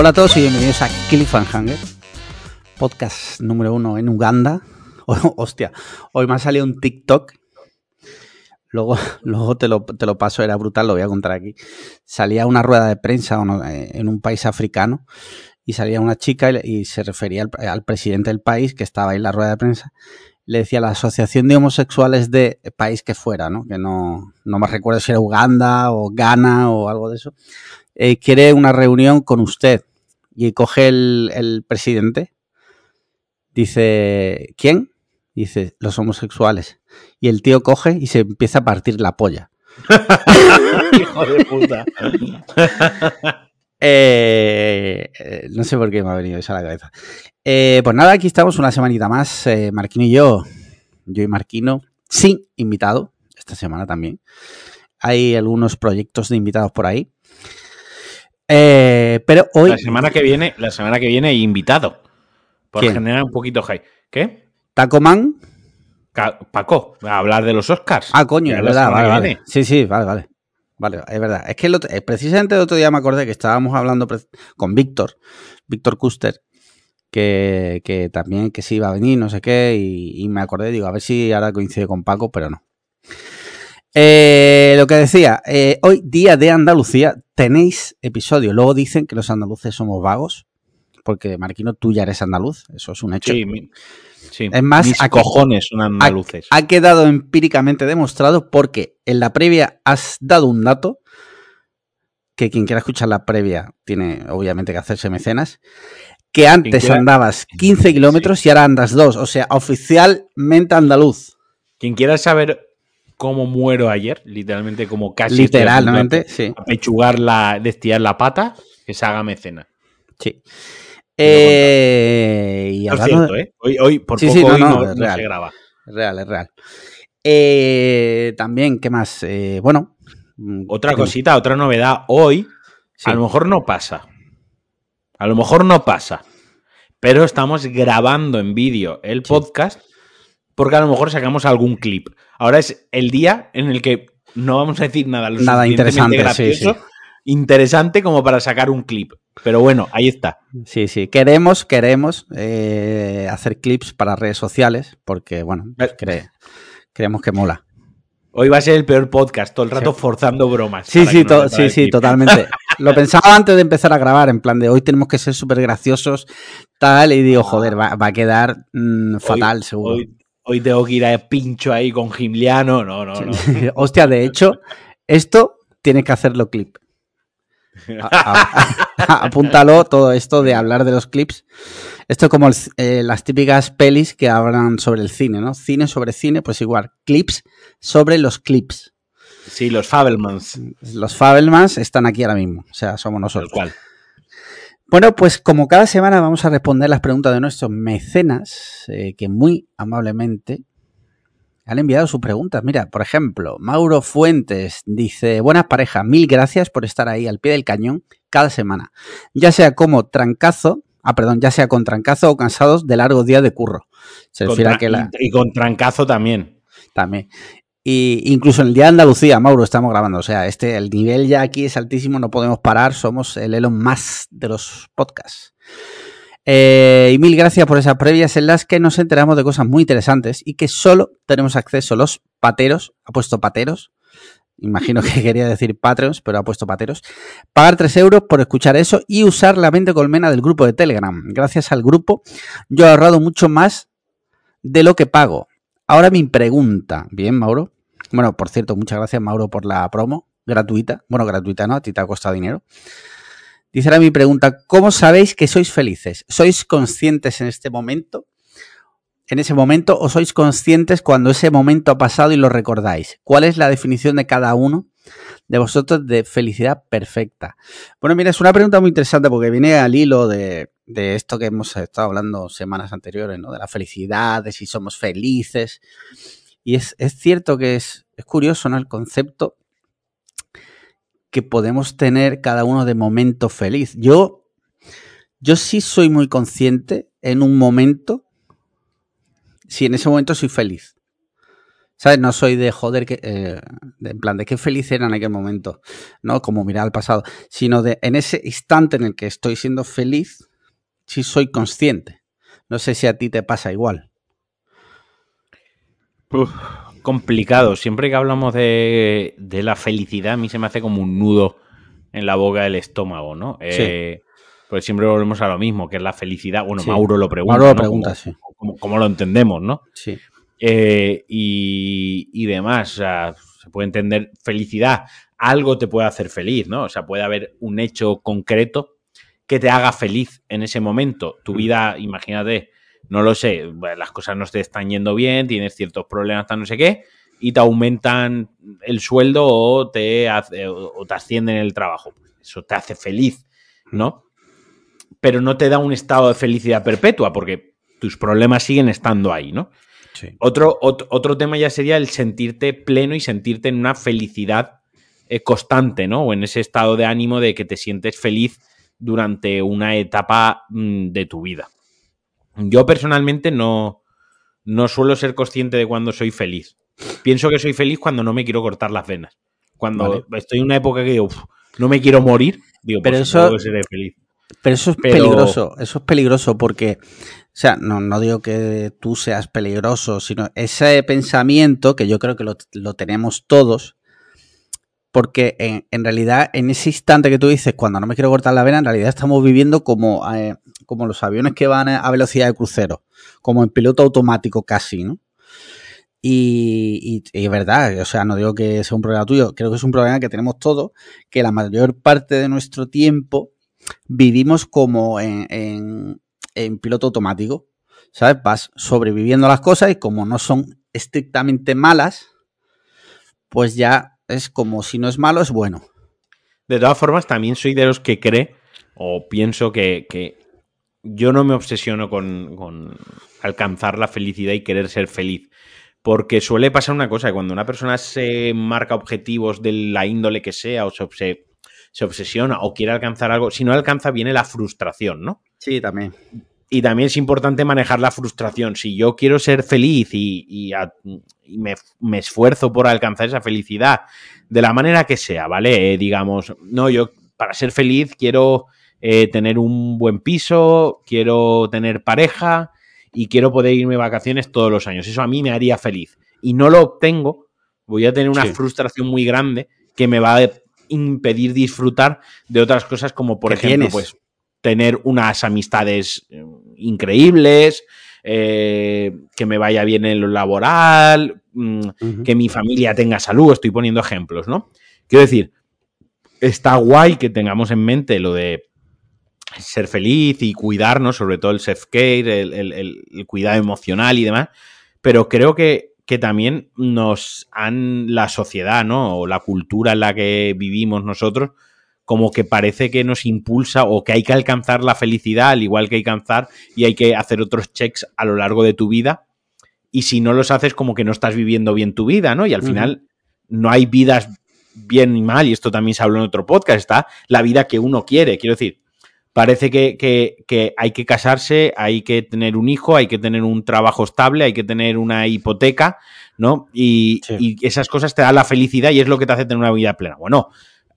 Hola a todos y bienvenidos a Cliffhanger, podcast número uno en Uganda. hostia, hoy me ha salido un TikTok. Luego, luego te, lo, te lo paso, era brutal, lo voy a contar aquí. Salía una rueda de prensa eh, en un país africano y salía una chica y, se refería al, presidente del país que estaba ahí en la rueda de prensa. Le decía la Asociación de Homosexuales de país que fuera, ¿no? Que no, no me recuerdo si era Uganda o Ghana o algo de eso. Eh, quiere una reunión con usted. Y coge el, el presidente. Dice, ¿quién? Dice, los homosexuales. Y el tío coge y se empieza a partir la polla. Hijo de puta. Eh, eh, no sé por qué me ha venido eso a la cabeza. Eh, pues nada, aquí estamos una semanita más, Marquino y yo, yo y Marquino, sin invitado, esta semana también. Hay algunos proyectos de invitados por ahí. Pero hoy. La semana que viene, la semana que viene invitado. Por generar un poquito high. ¿Qué? Tacoman. Paco, a hablar de los Oscars. Ah, coño, es verdad, vale, vale. Sí, sí, vale, vale. Vale, es verdad. Es que eh, precisamente el otro día me acordé que estábamos hablando con Víctor, Víctor Custer, que, también que sí iba a venir, no sé qué, y, me acordé, digo, a ver si ahora coincide con Paco, pero no. Eh, lo que decía, eh, hoy día de Andalucía tenéis episodio. Luego dicen que los andaluces somos vagos, porque Marquino, tú ya eres andaluz, eso es un hecho. Sí, es más, Mis cojones son andaluces. Ha, quedado empíricamente demostrado porque en la previa has dado un dato que quien quiera escuchar la previa tiene obviamente que hacerse mecenas. Que antes andabas 15 kilómetros y ahora andas 2. O sea, oficialmente andaluz. Quien quiera saber cómo muero ayer, literalmente como casi. Literalmente, sí. A pechugar la, destiar la pata, que se haga mecena. Sí. Eh, y es cierto, ¿eh? Hoy, hoy por poco no, es real, se graba. Es real, es real. Eh, también, ¿qué más? Eh, bueno. Mm, otra cosita, otra novedad. Hoy, a lo mejor no pasa. A lo mejor no pasa. Pero estamos grabando en vídeo el podcast porque a lo mejor sacamos algún clip. Ahora es el día en el que no vamos a decir nada, nada interesante, gracioso, interesante como para sacar un clip. Pero bueno, ahí está. Sí, sí. Queremos, queremos eh, hacer clips para redes sociales porque, bueno, creemos que mola. Hoy va a ser el peor podcast, todo el rato forzando bromas. Sí, sí, sí, sí, totalmente. Lo pensaba antes de empezar a grabar, en plan de hoy tenemos que ser súper graciosos, tal, y digo, joder, va, a quedar mm, fatal, seguro. Hoy, tengo que ir a pincho ahí con Gimliano, no, no, no. Hostia, de hecho, esto tiene que hacerlo clip. apúntalo todo esto de hablar de los clips. Esto es como eh, las típicas pelis que hablan sobre el cine, ¿no? Cine sobre cine, pues igual. Clips sobre los clips. Sí, los Fabelmans. Los Fabelmans están aquí ahora mismo. O sea, somos nosotros. Cual. Bueno, pues como cada semana vamos a responder las preguntas de nuestros mecenas, eh, que muy amablemente han enviado sus preguntas. Mira, por ejemplo, Mauro Fuentes dice, buenas parejas, mil gracias por estar ahí al pie del cañón cada semana. Ya sea como trancazo, ah, perdón, ya sea con trancazo o cansados de largos días de curro. Se refiere a que la... Y con trancazo también. También. Y incluso en el día de Andalucía, Mauro, estamos grabando. O sea, este, el nivel ya aquí es altísimo, no podemos parar. Somos el Elon más de los podcasts. Eh, y mil gracias por esas previas en las que nos enteramos de cosas muy interesantes y que solo tenemos acceso los pateros, ha puesto pateros, imagino que quería decir Patreons, pero ha puesto pateros, pagar 3 euros por escuchar eso y usar la mente colmena del grupo de Telegram. Gracias al grupo yo he ahorrado mucho más de lo que pago. Ahora mi pregunta, bien Mauro, bueno, por cierto, muchas gracias Mauro por la promo gratuita, bueno, gratuita no, a ti te ha costado dinero. Dice ahora mi pregunta, ¿cómo sabéis que sois felices? ¿Sois conscientes en este momento? En ese momento o sois conscientes cuando ese momento ha pasado y lo recordáis? ¿Cuál es la definición de cada uno de vosotros de felicidad perfecta? Bueno, mira, es una pregunta muy interesante porque viene al hilo de, esto que hemos estado hablando semanas anteriores, ¿no? De la felicidad, de si somos felices. Y es, cierto que es, es curioso, ¿no? El concepto que podemos tener cada uno de momento feliz. Yo, yo sí soy muy consciente en un momento, si en ese momento soy feliz. ¿Sabes? No soy de joder, que, eh, de, en plan, de qué feliz era en aquel momento, ¿no? Como mirar al pasado, sino de en ese instante en el que estoy siendo feliz, sí soy consciente. No sé si a ti te pasa igual. complicado. Siempre que hablamos de, de, la felicidad, a mí se me hace como un nudo en la boca del estómago, ¿no? Sí. Eh, pues siempre volvemos a lo mismo, que es la felicidad. Bueno, Mauro lo pregunta. Mauro lo pregunta, sí. Como, lo entendemos, ¿no? Sí. Eh, y, demás. O sea, se puede entender felicidad. Algo te puede hacer feliz, ¿no? O sea, puede haber un hecho concreto que te haga feliz en ese momento. Tu mm. vida, imagínate, no lo sé, las cosas no te están yendo bien, tienes ciertos problemas, no sé qué, y te aumentan el sueldo o te, o te ascienden el trabajo. Eso te hace feliz, ¿no? Pero no te da un estado de felicidad perpetua, porque tus problemas siguen estando ahí, ¿no? Otro, otro, tema ya sería el sentirte pleno y sentirte en una felicidad eh, constante, ¿no? O en ese estado de ánimo de que te sientes feliz durante una etapa mm, de tu vida. Yo personalmente no, no suelo ser consciente de cuando soy feliz. Pienso que soy feliz cuando no me quiero cortar las venas. Cuando estoy en una época que digo, no me quiero morir, digo, pero pues eso, seré feliz. Pero eso es peligroso, eso es peligroso porque sea, no, digo que tú seas peligroso, sino ese pensamiento que yo creo que lo, tenemos todos, porque en, realidad en ese instante que tú dices, cuando no me quiero cortar la vena, en realidad estamos viviendo como, eh, como los aviones que van a velocidad de crucero, como en piloto automático casi, ¿no? Y, es verdad, o sea, no digo que sea un problema tuyo, creo que es un problema que tenemos todos, que la mayor parte de nuestro tiempo vivimos como en piloto automático. ¿Sabes? Vas sobreviviendo a las cosas y como no son estrictamente malas, pues ya es como si no es malo, es bueno. De todas formas, también soy de los que cree o pienso que, yo no me obsesiono con, con, alcanzar la felicidad y querer ser feliz. Porque suele pasar una cosa, cuando una persona se marca objetivos de la índole que sea o se, se obsesiona o quiere alcanzar algo, si no alcanza viene la frustración, ¿no? Sí, también. Y también es importante manejar la frustración. Si yo quiero ser feliz y, me, esfuerzo por alcanzar esa felicidad de la manera que sea, ¿vale? Eh, digamos, no, yo para ser feliz quiero eh, tener un buen piso, quiero tener pareja y quiero poder irme de vacaciones todos los años. Eso a mí me haría feliz. Y no lo obtengo, voy a tener una frustración muy grande que me va a impedir disfrutar de otras cosas como por ejemplo pues tener unas amistades eh, increíbles, eh, que me vaya bien en lo laboral, mm, que mi familia tenga salud, estoy poniendo ejemplos, ¿no? Quiero decir, está guay que tengamos en mente lo de ser feliz y cuidarnos, sobre todo el self-care, el, cuidado emocional y demás, pero creo que, que también nos han, la sociedad, ¿no? O la cultura en la que vivimos nosotros, como que parece que nos impulsa o que hay que alcanzar la felicidad, al igual que hay que alcanzar y hay que hacer otros checks a lo largo de tu vida. Y si no los haces, como que no estás viviendo bien tu vida, ¿no? Y al final no hay vidas bien ni mal, y esto también se habló en otro podcast, está la vida que uno quiere. Quiero decir, parece que, hay que casarse, hay que tener un hijo, hay que tener un trabajo estable, hay que tener una hipoteca, ¿no? Y, y, esas cosas te dan la felicidad y es lo que te hace tener una vida plena. Bueno,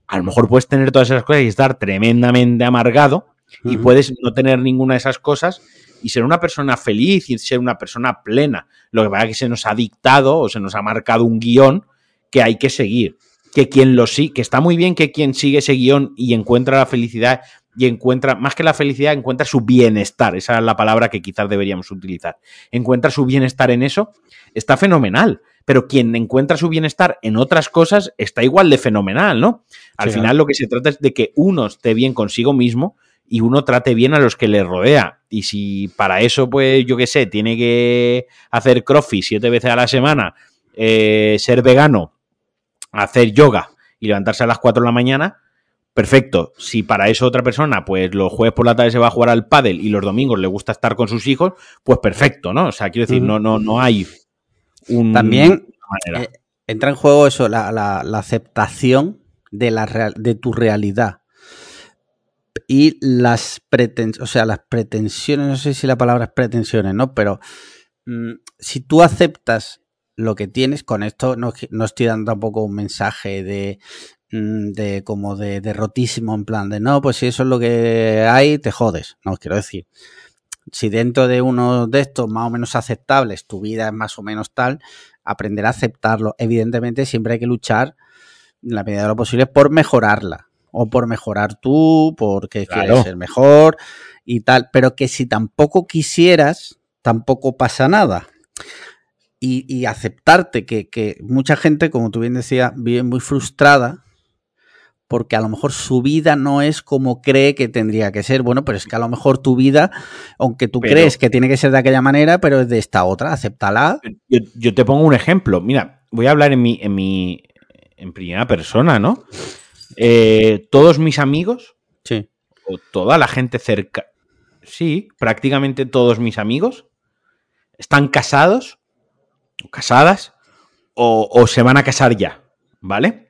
a lo mejor puedes tener todas esas cosas y estar tremendamente amargado y puedes no tener ninguna de esas cosas y ser una persona feliz y ser una persona plena. Lo que pasa es que se nos ha dictado o se nos ha marcado un guion que hay que seguir. Que quien lo sigue, que está muy bien que quien sigue ese guion y encuentra la felicidad y encuentra, más que la felicidad, encuentra su bienestar. Esa es la palabra que quizás deberíamos utilizar. Encuentra su bienestar en eso, está fenomenal pero quien encuentra su bienestar en otras cosas está igual de fenomenal, ¿no? Al final lo que se trata es de que uno esté bien consigo mismo y uno trate bien a los que le rodea. Y si para eso, pues yo qué sé, tiene que hacer crossfit siete veces a la semana, eh, ser vegano, hacer yoga y levantarse a las 4 de la mañana, perfecto. Si para eso otra persona, pues los jueves por la tarde se va a jugar al pádel y los domingos le gusta estar con sus hijos, pues perfecto, ¿no? O sea, quiero decir, no, no, no hay también eh, entra en juego eso, la, aceptación de, la de tu realidad. Y las pretensiones, o sea, las pretensiones, no sé si la palabra es pretensiones, ¿no? Pero mm, si tú aceptas lo que tienes. Con esto no, estoy dando tampoco un mensaje de, mm, de como de derrotismo en plan de no, pues si eso es lo que hay, te jodes. No, quiero decir, si dentro de uno de estos más o menos aceptables tu vida es más o menos tal, aprender a aceptarlo. Evidentemente siempre hay que luchar en la medida de lo posible por mejorarla o por mejorar tú, porque quieres ser mejor y tal, pero que si tampoco quisieras, tampoco pasa nada. Y, aceptarte que, que, mucha gente, como tú bien decías, vive muy frustrada porque a lo mejor su vida no es como cree que tendría que ser. Bueno, pero es que a lo mejor tu vida, aunque tú crees que tiene que ser de aquella manera, pero es de esta otra, acéptala. Yo, te pongo un ejemplo. Mira, voy a hablar en mi, en mi, en primera persona, ¿no? Eh, todos mis amigos, sí. o toda la gente cerca, sí, prácticamente todos mis amigos están casados, o casadas, o se van a casar ya, ¿vale?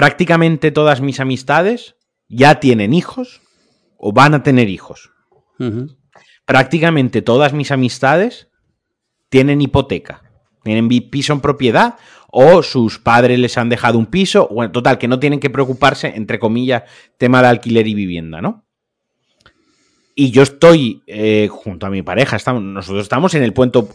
Prácticamente todas mis amistades ya tienen hijos o van a tener hijos. Prácticamente todas mis amistades tienen hipoteca, tienen piso en propiedad o sus padres les han dejado un piso, bueno, total, que no tienen que preocuparse, entre comillas, tema de alquiler y vivienda, ¿no? Y yo estoy eh, junto a mi pareja, estamos, nosotros estamos en el puesto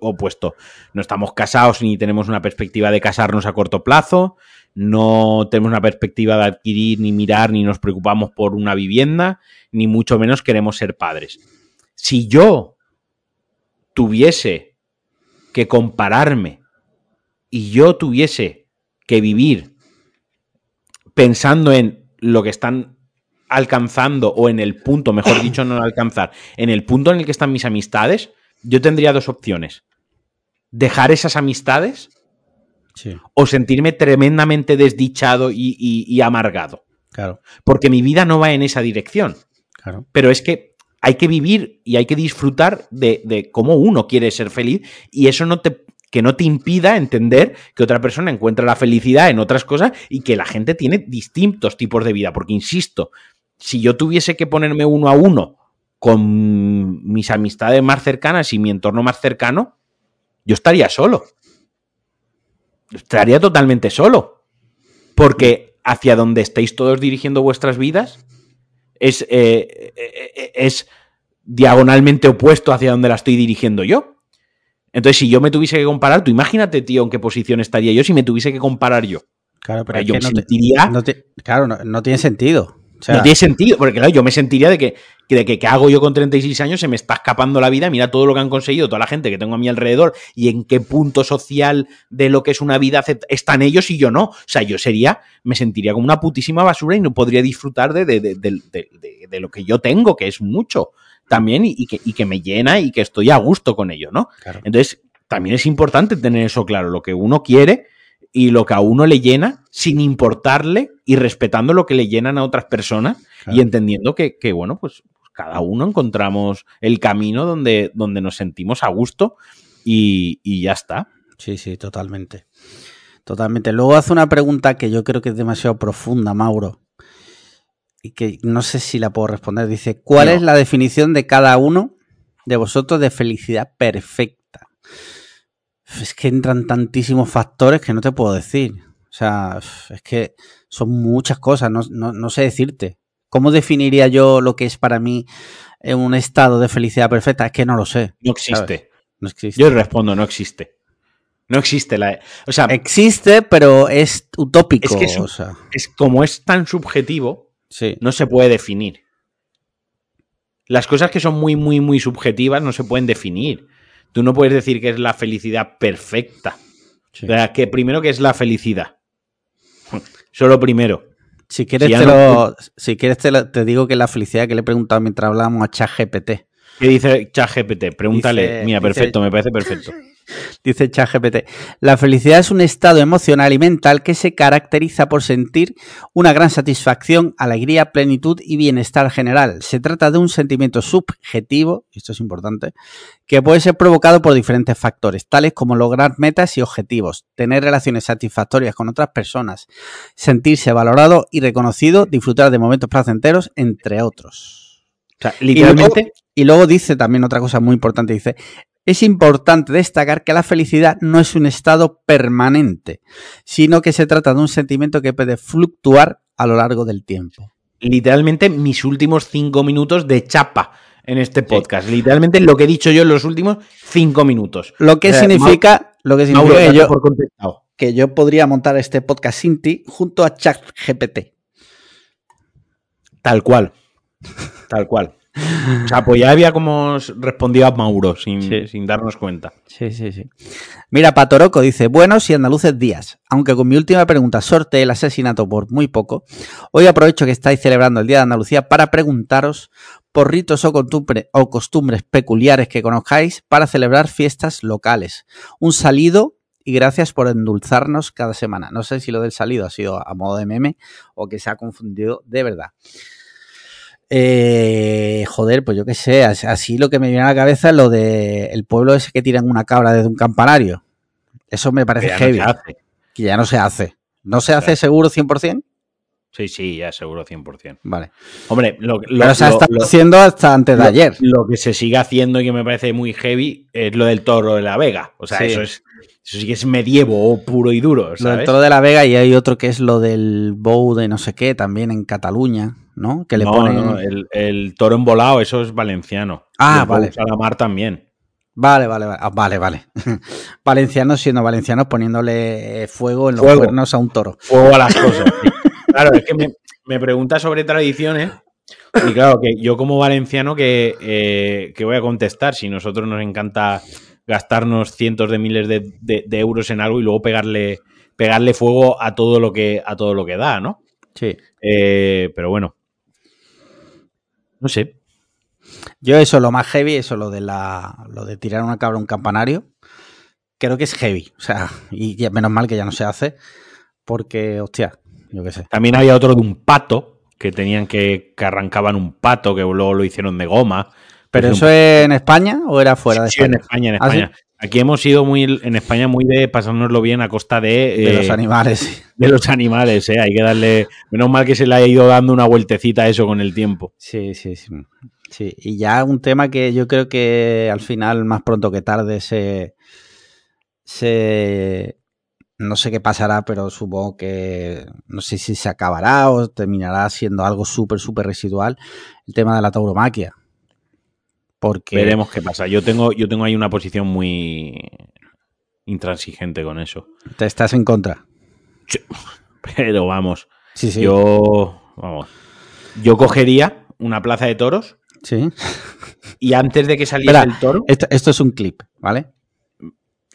opuesto. No estamos casados ni tenemos una perspectiva de casarnos a corto plazo no tenemos una perspectiva de adquirir, ni mirar, ni nos preocupamos por una vivienda, ni mucho menos queremos ser padres. Si yo tuviese que compararme y yo tuviese que vivir pensando en lo que están alcanzando o en el punto, mejor dicho, no alcanzar, en el punto en el que están mis amistades, yo tendría dos opciones. Dejar esas amistades o sentirme tremendamente desdichado y, amargado. Claro. Porque mi vida no va en esa dirección. Claro. Pero es que hay que vivir y hay que disfrutar de, cómo uno quiere ser feliz y eso no te, que no te impida entender que otra persona encuentra la felicidad en otras cosas y que la gente tiene distintos tipos de vida. Porque, insisto, si yo tuviese que ponerme uno a uno con mis amistades más cercanas y mi entorno más cercano, yo estaría solo estaría totalmente solo. Porque hacia donde estáis todos dirigiendo vuestras vidas es, eh, eh, es diagonalmente opuesto hacia donde la estoy dirigiendo yo. Entonces, si yo me tuviese que comparar, tú imagínate, tío, en qué posición estaría yo si me tuviese que comparar yo. Claro, pero yo me sentiría... claro, no, tiene sentido. No tiene sentido, porque claro, yo me sentiría de que, de que, ¿qué hago yo con 36 años? Se me está escapando la vida, mira todo lo que han conseguido, toda la gente que tengo a mi alrededor y en qué punto social de lo que es una vida están ellos y yo no. O sea, yo sería, me sentiría como una putísima basura y no podría disfrutar de, de, lo que yo tengo, que es mucho también y, que, y, que, me llena y que estoy a gusto con ello, ¿no? Entonces, también es importante tener eso claro, lo que uno quiere y lo que a uno le llena sin importarle y respetando lo que le llenan a otras personas y entendiendo que, bueno, pues cada uno encontramos el camino donde, donde nos sentimos a gusto y, ya está. Sí, sí, totalmente. Totalmente. Luego hace una pregunta que yo creo que es demasiado profunda, Mauro. Y que no sé si la puedo responder. Dice, ¿cuál es la definición de cada uno de vosotros de felicidad perfecta? Es que entran tantísimos factores que no te puedo decir. O sea, es que son muchas cosas, no, sé decirte. ¿Cómo definiría yo lo que es para mí un estado de felicidad perfecta? Es que no lo sé. No existe. No existe. Yo respondo, no existe. No existe la. O sea. Existe, pero es utópico. Es que es, como es tan subjetivo, no se puede definir. Las cosas que son muy, muy, muy subjetivas no se pueden definir. Tú no puedes decir que es la felicidad perfecta. O sea, que primero que es la felicidad. Solo primero. Si quieres, te, lo, si quieres te, digo que la felicidad que le he preguntado mientras hablábamos a ChatGPT. ¿Qué dice ChatGPT? Pregúntale. Mira, perfecto, me parece perfecto. Dice ChatGPT, la felicidad es un estado emocional y mental que se caracteriza por sentir una gran satisfacción, alegría, plenitud y bienestar general. Se trata de un sentimiento subjetivo, esto es importante, que puede ser provocado por diferentes factores, tales como lograr metas y objetivos, tener relaciones satisfactorias con otras personas, sentirse valorado y reconocido, disfrutar de momentos placenteros, entre otros. literalmente. y luego dice también otra cosa muy importante, dice, Es importante destacar que la felicidad no es un estado permanente, sino que se trata de un sentimiento que puede fluctuar a lo largo del tiempo. Literalmente mis últimos cinco minutos de chapa en este podcast. Literalmente lo que he dicho yo en los últimos cinco minutos. Lo que significa, lo que significa que, yo, que yo podría montar este podcast sin ti junto a ChatGPT. Tal cual. Tal cual. O sea, pues ya había como respondido a Mauro sin, sin, darnos cuenta. Sí, sí, sí. Mira, Patoroco dice, buenos y andaluces días. Aunque con mi última pregunta sorteé el asesinato por muy poco, hoy aprovecho que estáis celebrando el Día de Andalucía para preguntaros por ritos o, o costumbres peculiares que conozcáis para celebrar fiestas locales. Un salido y gracias por endulzarnos cada semana. No sé si lo del salido ha sido a modo de meme o que se ha confundido de verdad. Eh, joder, pues yo qué sé, así lo que me viene a la cabeza es lo de el pueblo ese que tiran una cabra desde un campanario. Eso me parece heavy. que ya no se hace. ¿No se hace seguro 100%? Sí, sí, ya seguro 100%. Vale. Hombre, lo, lo Pero se ha estado haciendo hasta antes de ayer. Lo que se sigue haciendo y que me parece muy heavy es lo del toro de la Vega. O sea, eso es eso sí que es medievo puro y duro. ¿sabes? Lo del toro de la Vega y hay otro que es lo del bow de no sé qué, también en Cataluña, ¿no? Que le no, no, el, el, toro envolado, eso es valenciano. Ah, vale. Salamar también. Vale, vale, vale. Ah, vale, vale. valencianos siendo valencianos poniéndole fuego en los cuernos a un toro. Fuego a las cosas. claro, es que me, me preguntas sobre tradiciones. Y claro, que yo como valenciano que, eh, que voy a contestar si nosotros nos encanta gastarnos cientos de miles de, euros en algo y luego pegarle, pegarle fuego a todo lo que, a todo lo que da, ¿no? Sí. Eh, pero bueno. No sé. Yo eso, lo más heavy, eso, lo de la. lo de tirar una cabra a un campanario. Creo que es heavy. O sea, y menos mal que ya no se hace. Porque, hostia, yo qué sé. También había otro de un pato. Que tenían que. que arrancaban un pato, que luego lo hicieron de goma. ¿Pero eso es en España o era fuera de España? Sí, en España, en ¿Ah, España. Aquí hemos sido muy, en España, muy de pasárnoslo bien a costa de... de los eh, animales. De los animales, ¿eh? Hay que darle... Menos mal que se le ha ido dando una vueltecita a eso con el tiempo. Sí, sí, sí. Sí, y ya un tema que yo creo que al final, más pronto que tarde, se... se no sé qué pasará, pero supongo que no sé si se acabará o terminará siendo algo súper, súper residual, el tema de la tauromaquia. Porque... Veremos qué pasa. Yo tengo, yo tengo ahí una posición muy intransigente con eso. ¿Te estás en contra? Pero vamos. Sí, sí. Yo. Vamos. Yo cogería una plaza de toros. Sí. Y antes de que saliese el toro. Esto, esto, es un clip, ¿vale?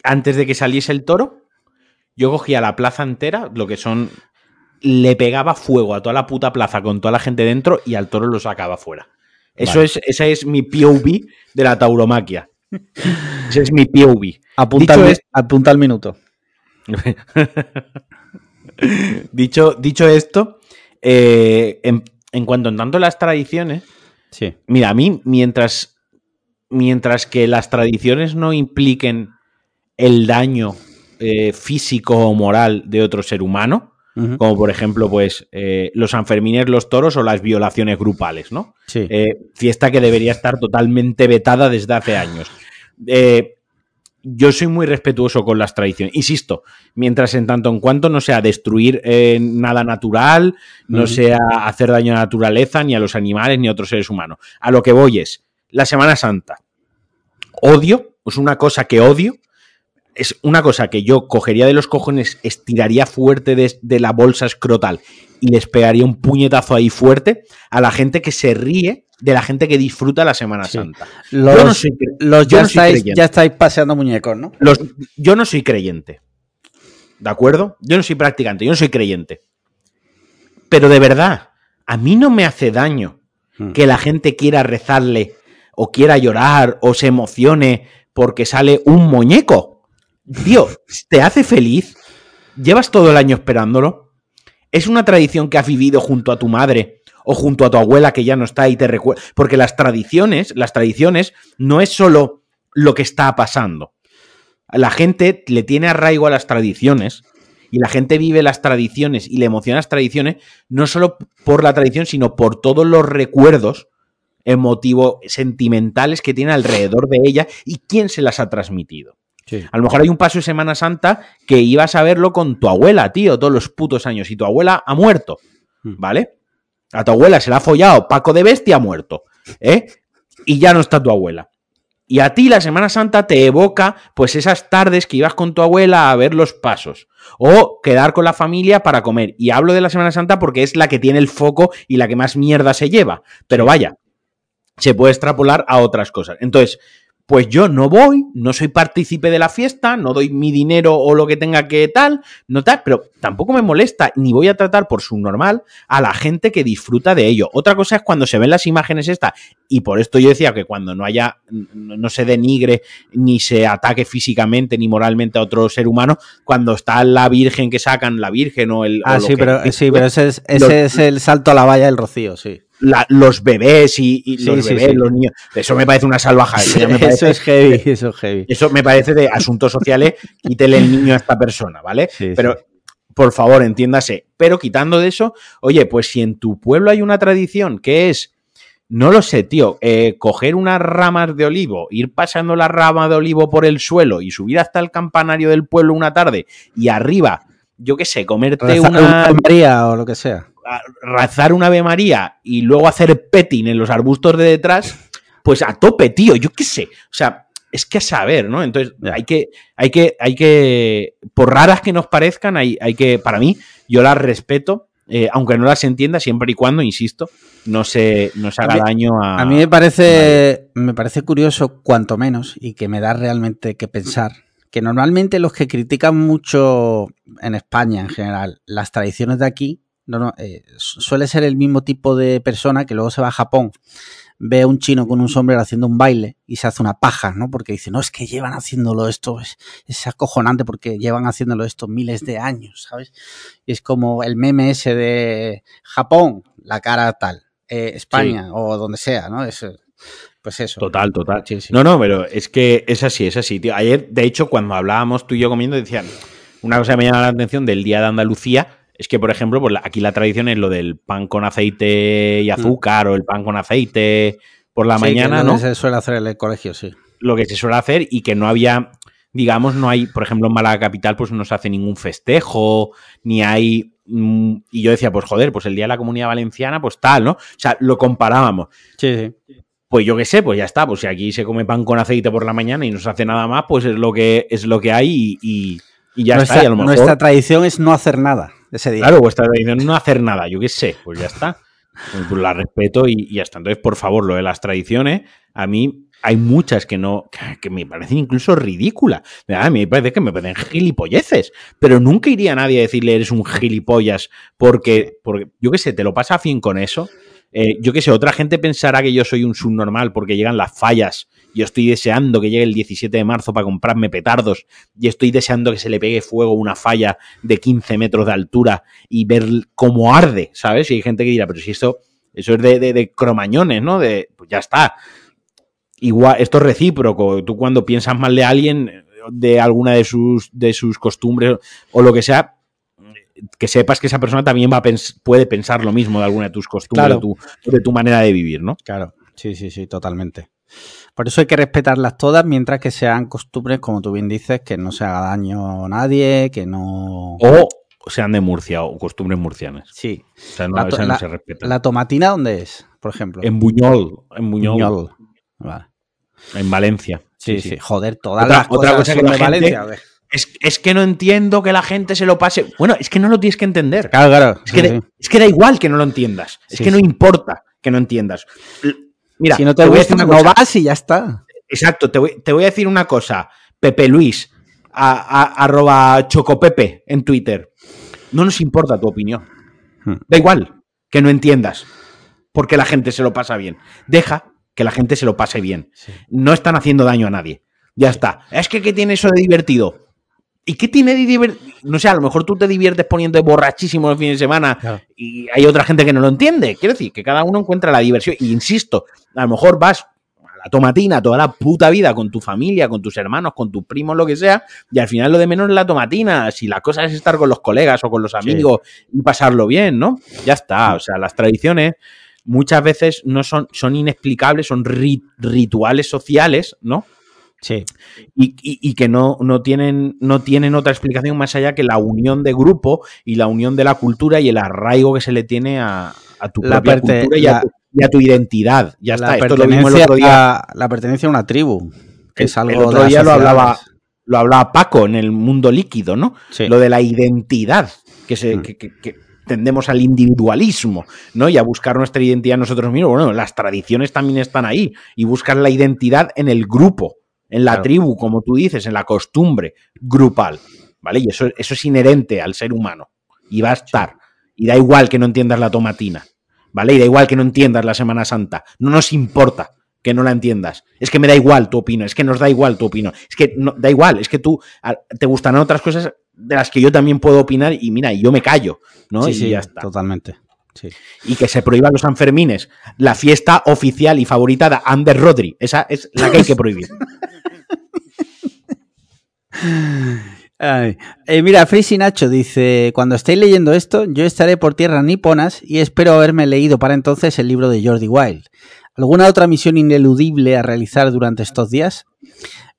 Antes de que saliese el toro, yo cogía la plaza entera, lo que son. Le pegaba fuego a toda la puta plaza con toda la gente dentro y al toro lo sacaba fuera. Eso es, esa es mi POV de la tauromaquia. Ese es mi POV. Apunta, al, apunta al minuto. dicho, dicho esto, eh, en, cuanto en tanto las tradiciones, sí. mira, a mí, mientras, mientras que las tradiciones no impliquen el daño eh, físico o moral de otro ser humano, como por ejemplo, pues, eh, los Sanfermines, los toros o las violaciones grupales, ¿no? Sí. Eh, fiesta que debería estar totalmente vetada desde hace años. Eh, yo soy muy respetuoso con las tradiciones. Insisto, mientras en tanto en cuanto no sea destruir nada natural, no sea hacer daño a la naturaleza, ni a los animales, ni a otros seres humanos. A lo que voy es, la Semana Santa. Odio, es una cosa que odio, es una cosa que yo cogería de los cojones, estiraría fuerte de, la bolsa escrotal y les pegaría un puñetazo ahí fuerte a la gente que se ríe de la gente que disfruta la Semana Santa. Los, yo no soy, los ya, estáis, ya, estáis, paseando muñecos, ¿no? Los, yo no soy creyente. ¿De acuerdo? Yo no soy practicante, yo no soy creyente. Pero de verdad, a mí no me hace daño hmm. que la gente quiera rezarle o quiera llorar o se emocione porque sale un muñeco Tío, ¿te hace feliz? ¿Llevas todo el año esperándolo? ¿Es una tradición que has vivido junto a tu madre o junto a tu abuela que ya no está y te recuerda? Porque las tradiciones, las tradiciones no es solo lo que está pasando. La gente le tiene arraigo a las tradiciones y la gente vive las tradiciones y le emociona las tradiciones no solo por la tradición, sino por todos los recuerdos emotivo, sentimentales que tiene alrededor de ella y quién se las ha transmitido. A lo mejor hay un paso de Semana Santa que ibas a verlo con tu abuela, tío, todos los putos años, y tu abuela ha muerto, hmm. ¿vale? A tu abuela se la ha follado Paco de Bestia ha muerto, ¿eh? Y ya no está tu abuela. Y a ti la Semana Santa te evoca pues esas tardes que ibas con tu abuela a ver los pasos o quedar con la familia para comer. Y hablo de la Semana Santa porque es la que tiene el foco y la que más mierda se lleva. Pero vaya, se puede extrapolar a otras cosas. Entonces, pues yo no voy, no soy partícipe de la fiesta, no doy mi dinero o lo que tenga que tal, no tal, pero tampoco me molesta ni voy a tratar por su normal a la gente que disfruta de ello. Otra cosa es cuando se ven las imágenes estas, y por esto yo decía que cuando no haya, no se denigre ni se ataque físicamente ni moralmente a otro ser humano, cuando está la Virgen que sacan, la Virgen o el... Ah, sí, pero, sí, pero ese, es, ese es el salto a la valla del rocío, sí los bebés y, los bebés, los niños. Eso me parece una salvajada. Eso, es heavy, eso es heavy. Eso me parece de asuntos sociales, quítele el niño a esta persona, ¿vale? Pero, por favor, entiéndase. Pero quitando de eso, oye, pues si en tu pueblo hay una tradición que es no lo sé, tío. Eh, coger unas ramas de olivo, ir pasando la rama de olivo por el suelo y subir hasta el campanario del pueblo una tarde y arriba, yo qué sé, comerte una... María o lo que sea rezar una Ave María y luego hacer petting en los arbustos de detrás, pues a tope, tío, yo qué sé. O sea, es que saber, ¿no? Entonces, hay que, hay que, hay que, por raras que nos parezcan, hay, hay que, para mí, yo las respeto, eh, aunque no las entienda, siempre y cuando, insisto, no se, no se haga daño a. A mí me parece, me parece curioso, cuanto menos, y que me da realmente que pensar, que normalmente los que critican mucho en España en general las tradiciones de aquí no, no, eh, suele ser el mismo tipo de persona que luego se va a Japón, ve a un chino con un sombrero haciendo un baile y se hace una paja, ¿no? Porque dice, no, es que llevan haciéndolo esto, es, acojonante porque llevan haciéndolo esto miles de años, ¿sabes? Y es como el meme ese de Japón, la cara tal, eh, España o donde sea, ¿no? Es, pues eso. Total, total. No, no, pero es que es así, es así, tío. Ayer, de hecho, cuando hablábamos tú y yo comiendo, decían, una cosa que me llama la atención del Día de Andalucía es que, por ejemplo, pues aquí la tradición es lo del pan con aceite y mm. azúcar o el pan con aceite por la mañana, ¿no? se suele hacer en el colegio, sí. Lo que se suele hacer y que no había, digamos, no hay, por ejemplo, en Málaga Capital, pues no se hace ningún festejo, ni hay. Mm, y yo decía, pues joder, pues el Día de la Comunidad Valenciana, pues tal, ¿no? O sea, lo comparábamos. Sí, sí. Pues yo qué sé, pues ya está. Pues si aquí se come pan con aceite por la mañana y no se hace nada más, pues es lo que, es lo que hay y, ya está. Y Nuestra tradición es no hacer nada. Claro, vuestra tradición es no hacer nada, yo qué sé, pues ya está. Pues la respeto y, ya está. Entonces, por favor, lo de las tradiciones, a mí hay muchas que no, que me parecen incluso ridículas. A mí me parece que me parecen gilipolleces, pero nunca iría nadie a decirle eres un gilipollas porque, porque yo qué sé, te lo pasa a fin con eso. Eh, yo qué sé, otra gente pensará que yo soy un subnormal porque llegan las fallas yo estoy deseando que llegue el 17 de marzo para comprarme petardos y estoy deseando que se le pegue fuego una falla de 15 metros de altura y ver cómo arde, ¿sabes? Y hay gente que dirá, pero si esto, eso es de, cromañones, ¿no? De, pues ya está. Igual, esto es recíproco. Tú cuando piensas mal de alguien, de alguna de sus, de sus costumbres o lo que sea, que sepas que esa persona también va a puede pensar lo mismo de alguna de tus costumbres, de tu manera de vivir, ¿no? Claro, sí, sí, sí, totalmente. Por eso hay que respetarlas todas mientras que sean costumbres, como tú bien dices, que no se haga daño a nadie, que no... O sean de Murcia o costumbres murcianas. Sí. O sea, no, la, no se respeta. ¿La tomatina dónde es, por ejemplo? En Buñol. En Buñol. En Valencia. Sí, sí, Joder, todas las otra cosa que la Valencia, es, es, que no entiendo que la gente se lo pase. Bueno, es que no lo tienes que entender. Claro, claro. Es, que, es que da igual que no lo entiendas. Es que no importa que no entiendas. Mira, si no te, gusta, no vas y ya está. Exacto, te voy, a decir una cosa. Pepe Luis, arroba chocopepe en Twitter. No nos importa tu opinión. Hmm. Da igual que no entiendas, porque la gente se lo pasa bien. Deja que la gente se lo pase bien. No están haciendo daño a nadie. Ya está. Es que ¿qué tiene eso de divertido? ¿Y qué tiene de divertido? No sé, a lo mejor tú te diviertes poniendo borrachísimo el fin de semana y hay otra gente que no lo entiende. Quiero decir, que cada uno encuentra la diversión. Y insisto, a lo mejor vas a la tomatina toda la puta vida con tu familia, con tus hermanos, con tus primos, lo que sea, y al final lo de menos es la tomatina. Si la cosa es estar con los colegas o con los amigos y pasarlo bien, ¿no? Ya está. O sea, las tradiciones muchas veces no son, son inexplicables, son rituales sociales, ¿no? Sí. Y, que no, no, tienen, no tienen otra explicación más allá que la unión de grupo y la unión de la cultura y el arraigo que se le tiene a, tu propia cultura y, a tu, identidad. Ya está, esto lo vimos el otro día. La, pertenencia a una tribu. Que es algo el otro día lo hablaba, lo hablaba Paco en el mundo líquido, ¿no? Lo de la identidad, que, se, mm. que, tendemos al individualismo, ¿no? Y a buscar nuestra identidad nosotros mismos. Bueno, las tradiciones también están ahí y buscar la identidad en el grupo en la tribu, como tú dices, en la costumbre grupal, ¿vale? Y eso, eso es inherente al ser humano y va a estar. Y da igual que no entiendas la tomatina, ¿vale? Y da igual que no entiendas la Semana Santa. No nos importa que no la entiendas. Es que me da igual tu opinión, es que nos da igual tu opinión. Es que no, da igual, es que tú te gustan otras cosas de las que yo también puedo opinar y mira, yo me callo, ¿no? Sí, y sí, ya está. Totalmente. Y que se prohíban los Sanfermines. La fiesta oficial y favorita de Ander Rodri. Esa es la que hay que prohibir. Eh, mira, Freezy Nacho dice: Cuando estéis leyendo esto, yo estaré por tierras niponas y espero haberme leído para entonces el libro de Jordi Wild. ¿Alguna otra misión ineludible a realizar durante estos días?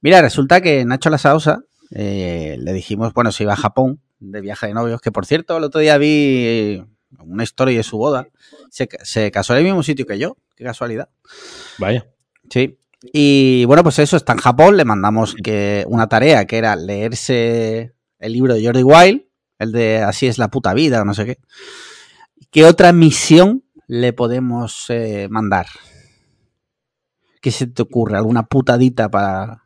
Mira, resulta que Nacho Lasausa eh, le dijimos, bueno, se iba a Japón de viaje de novios, que por cierto, el otro día vi una historia de su boda. Se, se casó en el mismo sitio que yo, qué casualidad. Vaya. Sí, y bueno, pues eso está en Japón. Le mandamos que una tarea que era leerse el libro de Jordi Wild, el de Así es la puta vida, o no sé qué. ¿Qué otra misión le podemos eh, mandar? ¿Qué se te ocurre? ¿Alguna putadita para,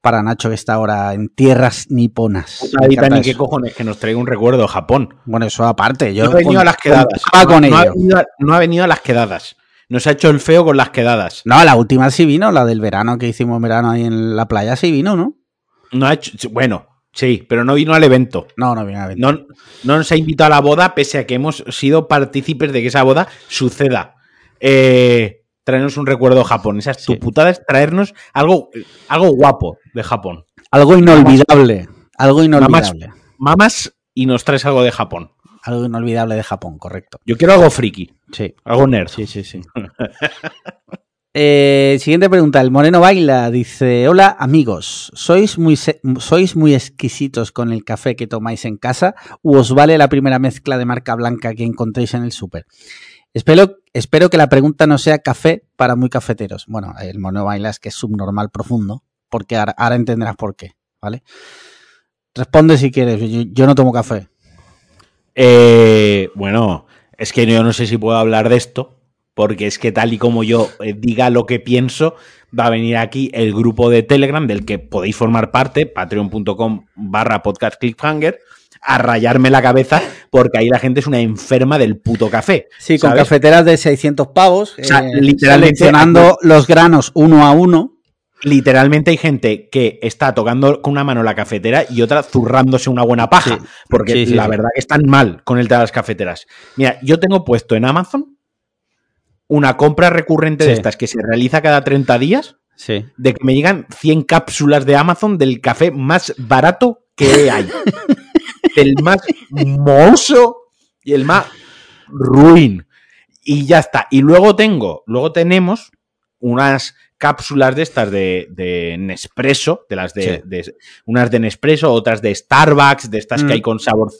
para Nacho que está ahora en tierras niponas? Putadita ni qué cojones, que nos traiga un recuerdo de Japón. Bueno, eso aparte. Yo no ha venido a las quedadas. no ha venido a las quedadas. Nos ha hecho el feo con las quedadas. No, la última sí vino, la del verano que hicimos verano ahí en la playa sí vino, ¿no? No ha hecho, bueno, sí, pero no vino al evento. No, no vino al evento. No, no nos ha invitado a la boda, pese a que hemos sido partícipes de que esa boda suceda. Eh, traernos un recuerdo de Japón. Esa es tu putada, es traernos algo, algo guapo de Japón. Algo inolvidable. algo inolvidable. mamas y nos traes algo de Japón. Algo inolvidable de Japón, correcto. Yo quiero algo friki. Sí. Algo nerd. Sí, sí, sí. Eh, siguiente pregunta. El Moreno Baila dice: Hola amigos, ¿sois muy, ¿sois muy exquisitos con el café que tomáis en casa o os vale la primera mezcla de marca blanca que encontréis en el súper? Espero, espero que la pregunta no sea café para muy cafeteros. Bueno, el Moreno Baila es que es subnormal profundo, porque ahora, entenderás por qué, ¿vale? Responde si quieres, yo no tomo café. Eh, bueno, es que yo no sé si puedo hablar de esto, porque es que tal y como yo eh, diga lo que pienso, va a venir aquí el grupo de Telegram del que podéis formar parte, patreon.com barra podcast cliffhanger, a rayarme la cabeza porque ahí la gente es una enferma del puto café. Sí, con cafeteras de 600 pavos, o sea, eh, literalmente seleccionando los granos uno a uno literalmente hay gente que está tocando con una mano la cafetera y otra zurrándose una buena paja. porque la verdad que están mal con el de las cafeteras. Mira, yo tengo puesto en Amazon una compra recurrente de estas que se realiza cada 30 días. De que me llegan 100 cápsulas de Amazon del café más barato que hay. el más mozo y el más ruin. Y ya está. Y luego tengo, luego tenemos unas cápsulas de estas de, Nespresso, de las de, unas de Nespresso, otras de Starbucks, de estas que hay mm. con sabor,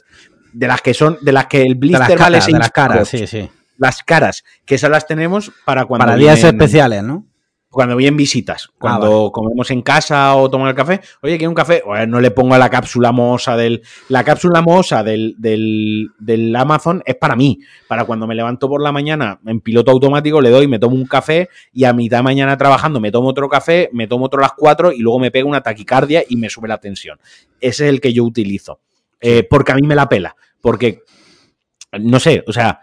de las que son, de las que el blister vale de las caras, sí, sí. Las caras, que esas las tenemos para cuando para días especiales, ¿no? Cuando vienen visitas, ah, cuando comemos en casa o tomamos el café, oye, quiero un café, no le pongo la cápsula mohosa del. La cápsula mohosa del, del, Amazon es para mí. Para cuando me levanto por la mañana en piloto automático, le doy, me tomo un café y a mitad de mañana trabajando me tomo otro café, me tomo otro a las cuatro y luego me pego una taquicardia y me sube la tensión. Ese es el que yo utilizo. Eh, porque a mí me la pela. Porque, no sé, o sea,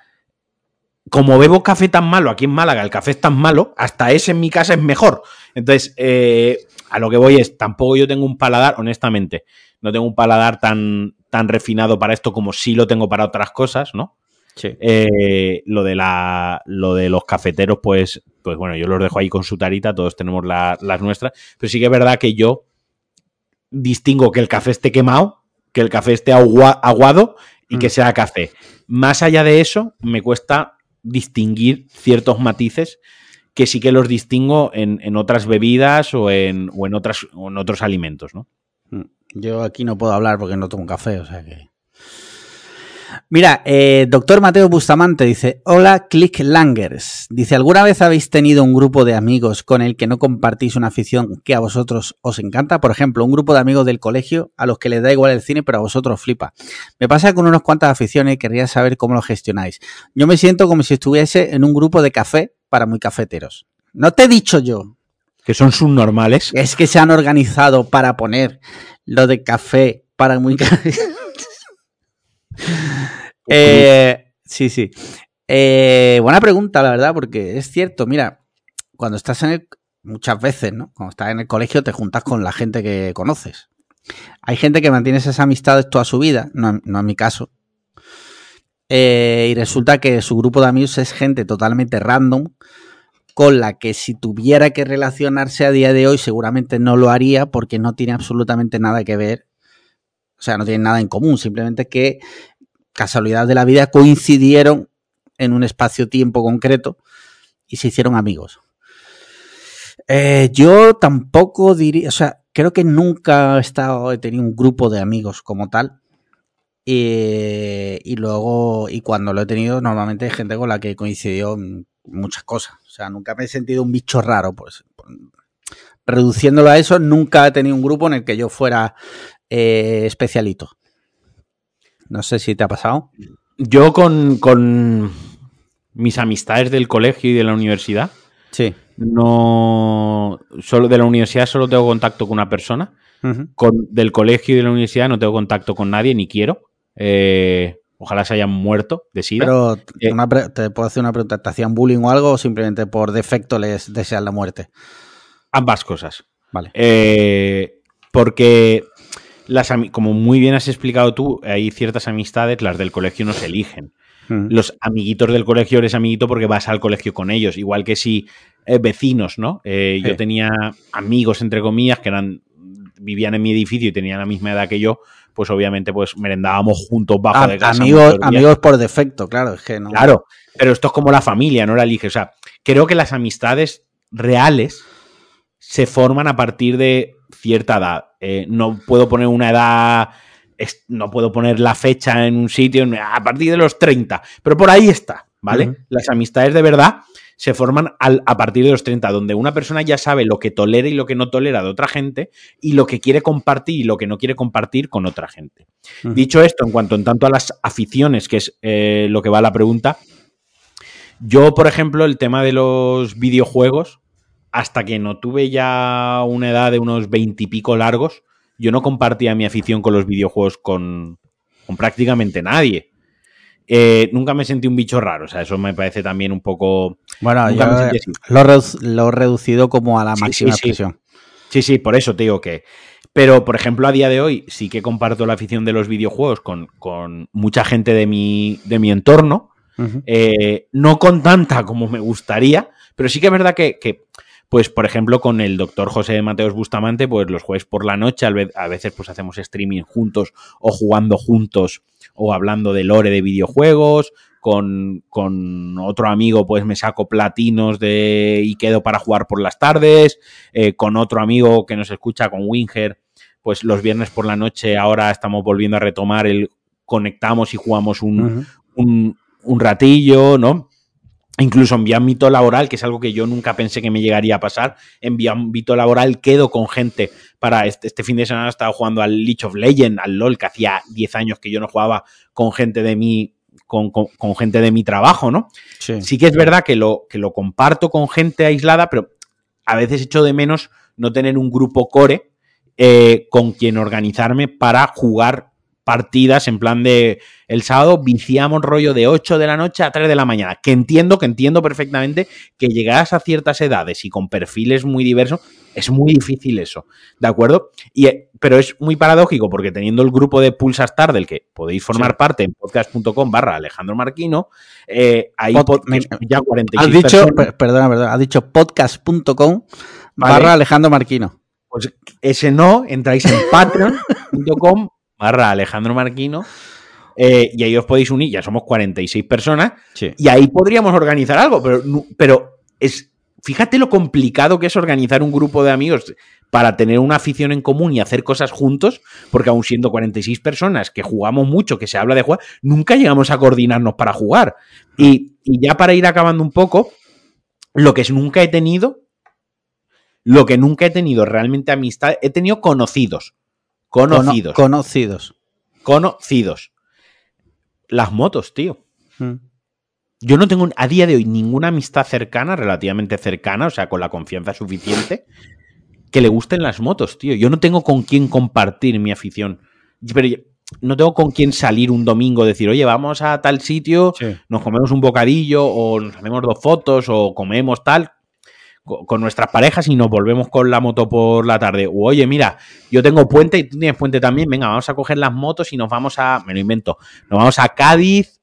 como bebo café tan malo, aquí en Málaga el café es tan malo, hasta ese en mi casa es mejor. Entonces, eh, a lo que voy es, tampoco yo tengo un paladar, honestamente, no tengo un paladar tan, tan refinado para esto como sí lo tengo para otras cosas, ¿no? Sí. Eh, lo, de la, lo de los cafeteros, pues, pues bueno, yo los dejo ahí con su tarita, todos tenemos las nuestras, pero sí que es verdad que yo distingo que el café esté quemado, que el café esté aguado y que mm. sea café. Más allá de eso, me cuesta distinguir ciertos matices que sí que los distingo en, otras bebidas o en, o en, otras, o en otros alimentos, ¿no? Mm. Yo aquí no puedo hablar porque no tomo café, o sea que... Mira, eh, doctor Mateo Bustamante dice, hola Click Langers. Dice, ¿alguna vez habéis tenido un grupo de amigos con el que no compartís una afición que a vosotros os encanta? Por ejemplo, un grupo de amigos del colegio a los que les da igual el cine, pero a vosotros flipa. Me pasa con unas cuantas aficiones y querría saber cómo lo gestionáis. Yo me siento como si estuviese en un grupo de café para muy cafeteros. No te he dicho yo. Que son subnormales. Es que se han organizado para poner lo de café para muy cafeteros. Eh, sí, sí. Eh, buena pregunta, la verdad, porque es cierto, mira, cuando estás en el, muchas veces, ¿no? Cuando estás en el colegio te juntas con la gente que conoces. Hay gente que mantiene esas amistades toda su vida, no, no en mi caso. Eh, y resulta que su grupo de amigos es gente totalmente random, con la que si tuviera que relacionarse a día de hoy seguramente no lo haría porque no tiene absolutamente nada que ver o sea, no tienen nada en común, simplemente que casualidad de la vida coincidieron en un espacio-tiempo concreto y se hicieron amigos. Eh, yo tampoco diría, o sea, creo que nunca he estado, he tenido un grupo de amigos como tal. y luego, y cuando lo he tenido, normalmente hay gente con la que coincidió en muchas cosas. O sea, nunca me he sentido un bicho raro, pues. Reduciéndolo a eso, nunca he tenido un grupo en el que yo fuera eh, especialito. No sé si te ha pasado. Yo con, mis amistades del colegio y de la universidad. Sí. No. Solo de la universidad solo tengo contacto con una persona. con, del colegio y de la universidad no tengo contacto con nadie, ni quiero. Eh, ojalá se hayan muerto de sida. Pero eh, te puedo hacer una pregunta. ¿Te hacían bullying o algo o simplemente por defecto les desean la muerte? Ambas cosas. Vale. porque como muy bien has explicado tú, hay ciertas amistades, las del colegio no se eligen. Mm. Los amiguitos del colegio eres amiguito porque vas al colegio con ellos, igual que si eh, vecinos, ¿no? Eh, yo tenía amigos, entre comillas, que eran vivían en mi edificio y tenían la misma edad que yo, pues obviamente pues merendábamos juntos bajo de casa. Amigos, amigos por defecto, claro, es que no. Claro, pero esto es como la familia, no la elige. O sea, creo que las amistades reales se forman a partir de cierta edad. Eh, no puedo poner una edad, no puedo poner la fecha en un sitio a partir de los 30, pero por ahí está, ¿vale? Las amistades de verdad se forman a partir de los 30, donde una persona ya sabe lo que tolera y lo que no tolera de otra gente y lo que quiere compartir y lo que no quiere compartir con otra gente. Dicho esto, en cuanto en tanto a las aficiones, que es eh, lo que va a la pregunta, yo, por ejemplo, el tema de los videojuegos, hasta que no tuve ya una edad de unos veintipico largos, yo no compartía mi afición con los videojuegos con, prácticamente nadie. Eh, nunca me sentí un bicho raro, o sea, eso me parece también un poco... Bueno, yo lo, he reducido como a la máxima sí, Sí. sí, por eso te digo que... Pero, por ejemplo, a día de hoy sí que comparto la afición de los videojuegos con, mucha gente de mi, de mi entorno, eh, no con tanta como me gustaría, pero sí que es verdad que pues por ejemplo con el doctor José Mateos Bustamante, pues los jueves por la noche, a veces pues hacemos streaming juntos o jugando juntos o hablando de lore de videojuegos, con, otro amigo pues me saco platinos de y quedo para jugar por las tardes, eh, con otro amigo que nos escucha, con Winger, pues los viernes por la noche ahora estamos volviendo a retomar el conectamos y jugamos un, un, un ratillo, ¿no? Incluso en mi ámbito laboral, que es algo que yo nunca pensé que me llegaría a pasar, en mi ámbito laboral quedo con gente para este, este fin de semana he estado jugando al League of Legends, al LOL, que hacía 10 años que yo no jugaba con gente de mi, con, gente de mi trabajo, ¿no? Sí. que es verdad que lo, que lo comparto con gente aislada, pero a veces echo de menos no tener un grupo core eh, con quien organizarme para jugar partidas en plan de el sábado viciamos rollo de 8 de la noche a 3 de la mañana. Que entiendo, que entiendo perfectamente que llegadas a ciertas edades y con perfiles muy diversos, es muy difícil eso, ¿de acuerdo? Y, eh, pero es muy paradójico porque teniendo el grupo de Pulsastar del que podéis formar parte en podcast.com barra Alejandro Marquino, eh, ahí ya 46 Has dicho, perdona, perdona, has dicho podcast.com barra Alejandro Marquino. Pues ese no, entráis en patreon.com barra Alejandro Marquino Eh, y ahí os podéis unir, ya somos 46 personas, y ahí podríamos organizar algo, pero, pero es, fíjate lo complicado que es organizar un grupo de amigos para tener una afición en común y hacer cosas juntos, porque aún siendo 46 personas que jugamos mucho, que se habla de jugar, nunca llegamos a coordinarnos para jugar. Y, y ya para ir acabando un poco, lo que nunca he tenido, lo que nunca he tenido realmente amistad, he tenido conocidos. Conocidos. conocidos. Conocidos las motos, tío. Hmm. Yo no tengo a día de hoy ninguna amistad cercana, relativamente cercana, o sea, con la confianza suficiente, que le gusten las motos, tío. Yo no tengo con quién compartir mi afición. Pero no tengo con quién salir un domingo, decir, oye, vamos a tal sitio, nos comemos un bocadillo, o nos hacemos dos fotos, o comemos tal con nuestras parejas y nos volvemos con la moto por la tarde. O oye, mira, yo tengo puente y tú tienes puente también. Venga, vamos a coger las motos y nos vamos a. Me lo invento. Nos vamos a Cádiz,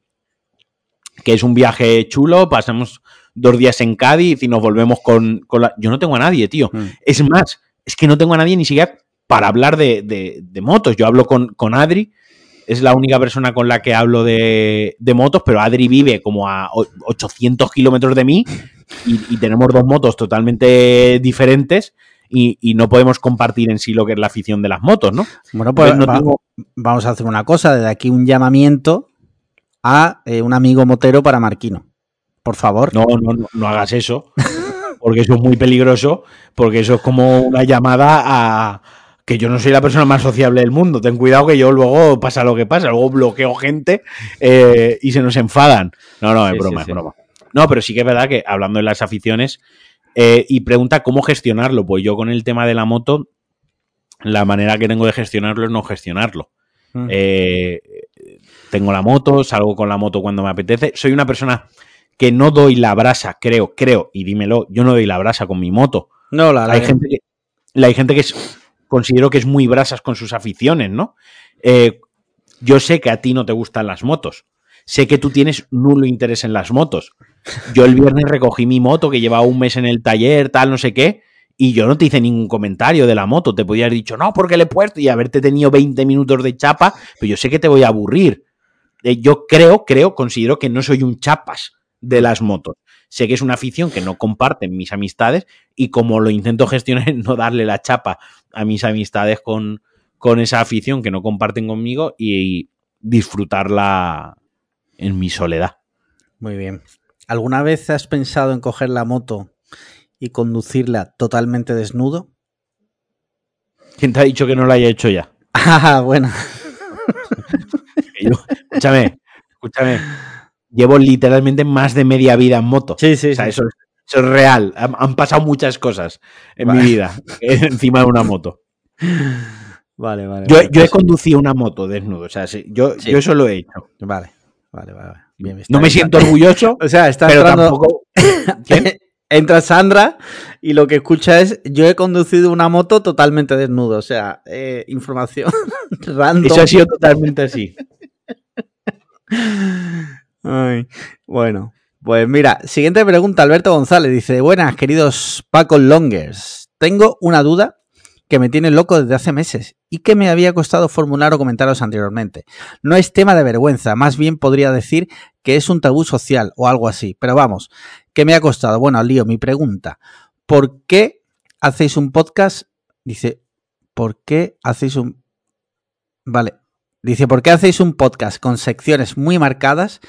que es un viaje chulo. Pasamos dos días en Cádiz y nos volvemos con, la. Yo no tengo a nadie, tío. Mm. Es más, es que no tengo a nadie ni siquiera para hablar de, de, motos. Yo hablo con, con Adri es la única persona con la que hablo de, de, motos, pero Adri vive como a 800 kilómetros de mí y, tenemos dos motos totalmente diferentes y, no podemos compartir en sí lo que es la afición de las motos, ¿no? Bueno, pues vamos a hacer una cosa, desde aquí un llamamiento a eh, un amigo motero para Marquino. Por favor. No, no, no, hagas eso, porque eso es muy peligroso, porque eso es como una llamada a, que yo no soy la persona más sociable del mundo. Ten cuidado que yo luego pasa lo que pasa, luego bloqueo gente eh, y se nos enfadan. No, no, es broma, es broma. No, pero sí que es verdad que hablando de las aficiones eh, y pregunta cómo gestionarlo. Pues yo con el tema de la moto, la manera que tengo de gestionarlo es no gestionarlo. Mm. Eh, tengo la moto, salgo con la moto cuando me apetece. Soy una persona que no doy la brasa, creo, creo, y dímelo, yo no doy la brasa con mi moto. No, la, hay, gente que, hay gente que considero que es muy brasas con sus aficiones, ¿no? Eh, yo sé que a ti no te gustan las motos. Sé que tú tienes nulo interés en las motos. Yo el viernes recogí mi moto que llevaba un mes en el taller, tal, no sé qué, y yo no te hice ningún comentario de la moto. Te podía haber dicho, no, porque le he puesto y haberte tenido 20 minutos de chapa, pero yo sé que te voy a aburrir. Eh, yo creo, creo, considero que no soy un chapas de las motos. Sé que es una afición que no comparten mis amistades y como lo intento gestionar es no darle la chapa a mis amistades con, con esa afición que no comparten conmigo y disfrutarla en mi soledad. Muy bien. ¿Alguna vez has pensado en coger la moto y conducirla totalmente desnudo? ¿Quién te ha dicho que no lo haya hecho ya? Ah, bueno. escúchame, escúchame. Llevo literalmente más de media vida en moto. Sí, sí. Eso, es real. Han, pasado muchas cosas en mi vida encima de una moto. Vale, vale. Yo, he conducido una moto desnudo. O sea, yo, yo eso lo he hecho. Vale, vale, vale no me siento orgulloso. o sea, está pero tampoco. Entra Sandra y lo que escucha es: Yo he conducido una moto totalmente desnudo. O sea, eh, información random. Eso ha sido totalmente así. bueno, pues mira, siguiente pregunta. Alberto González dice: Buenas, queridos Paco Longers. Tengo una duda que me tiene loco desde hace meses y que me había costado formular o comentaros anteriormente. No es tema de vergüenza, más bien podría decir que es un tabú social o algo así. Pero vamos, ¿qué me ha costado? Bueno, lío, mi pregunta. ¿Por qué hacéis un podcast? Dice, ¿por qué hacéis un... Vale. Dice, ¿por qué hacéis un podcast con secciones muy marcadas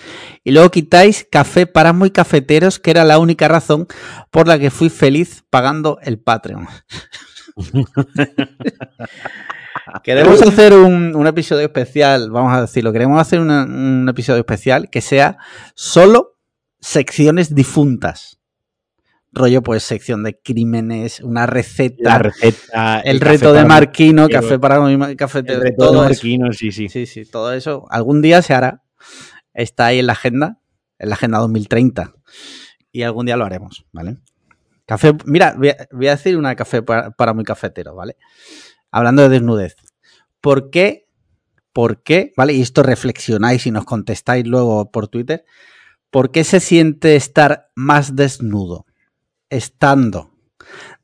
y luego quitáis café para muy cafeteros, que era la única razón por la que fui feliz pagando el Patreon? queremos hacer un, episodio especial, vamos a decirlo, queremos hacer un episodio especial que sea solo secciones difuntas. Rollo, pues, sección de crímenes, una receta. La receta. El, reto de Marquino, café para café de todo Marquino, sí, sí. Sí, sí, todo eso. Algún día se hará. Está ahí en la agenda, en la agenda 2030. Y algún día lo haremos, ¿vale? Café, mira, voy a, decir una café para, para, muy cafetero, ¿vale? Hablando de desnudez. ¿Por qué? ¿Por qué? ¿Vale? Y esto reflexionáis y nos contestáis luego por Twitter. ¿Por qué se siente estar más desnudo? Estando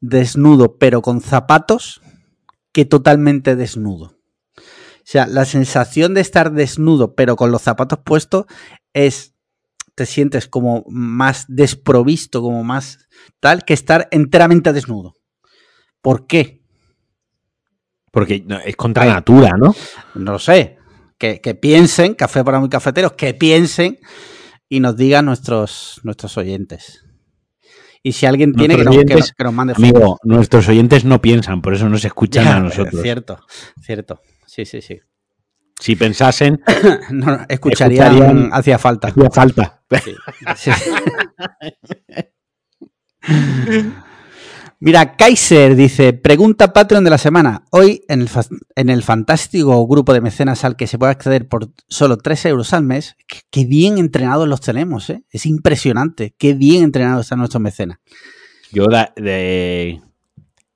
desnudo pero con zapatos que totalmente desnudo. sea, la sensación de estar desnudo, pero con los zapatos puestos, es. Te sientes como más desprovisto, como más tal, que estar enteramente desnudo. ¿Por qué? Porque es contra natura, ¿no? No lo sé. Que, que, piensen, café para muy cafeteros, que piensen y nos digan nuestros, nuestros oyentes. Y si alguien tiene que, oyentes, que, nos, mande Amigo, nuestros oyentes no piensan, por eso nos escuchan a nosotros. Cierto, cierto. Sí, sí, sí. Si pensasen, no, escucharían, hacía falta. Hacía falta. Sí, Mira, Kaiser dice, pregunta Patreon de la semana. Hoy en el, en el fantástico grupo de mecenas al que se puede acceder por solo 3 euros al mes, qué bien entrenados los tenemos, ¿eh? Es impresionante, qué bien entrenados están nuestros mecenas. Yo de,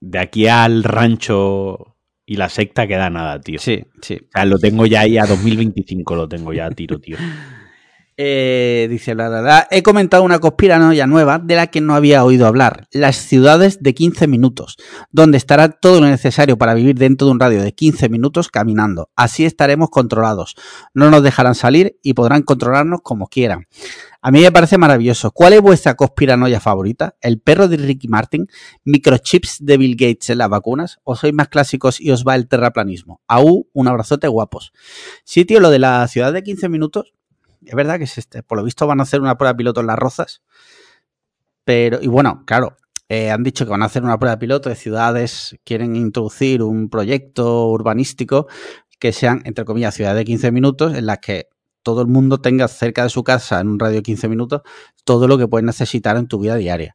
de, aquí al rancho y la secta queda nada, tío. Sí, sí. O sea, lo tengo ya ahí a 2025, lo tengo ya a tiro, tío. Eh, dice, la he comentado una conspiranoia nueva de la que no había oído hablar. Las ciudades de 15 minutos, donde estará todo lo necesario para vivir dentro de un radio de 15 minutos caminando. Así estaremos controlados. No nos dejarán salir y podrán controlarnos como quieran. A mí me parece maravilloso. ¿Cuál es vuestra conspiranoia favorita? ¿El perro de Ricky Martin? ¿Microchips de Bill Gates en las vacunas? ¿O sois más clásicos y os va el terraplanismo? Aú, un abrazote guapos. Sí, tío, lo de la ciudad de 15 minutos es verdad que por lo visto van a hacer una prueba piloto en Las Rozas. Pero, y bueno, claro, eh, han dicho que van a hacer una prueba piloto de ciudades, quieren introducir un proyecto urbanístico que sean, entre comillas, ciudades de 15 minutos en las que todo el mundo tenga cerca de su casa, en un radio de 15 minutos, todo lo que puedes necesitar en tu vida diaria.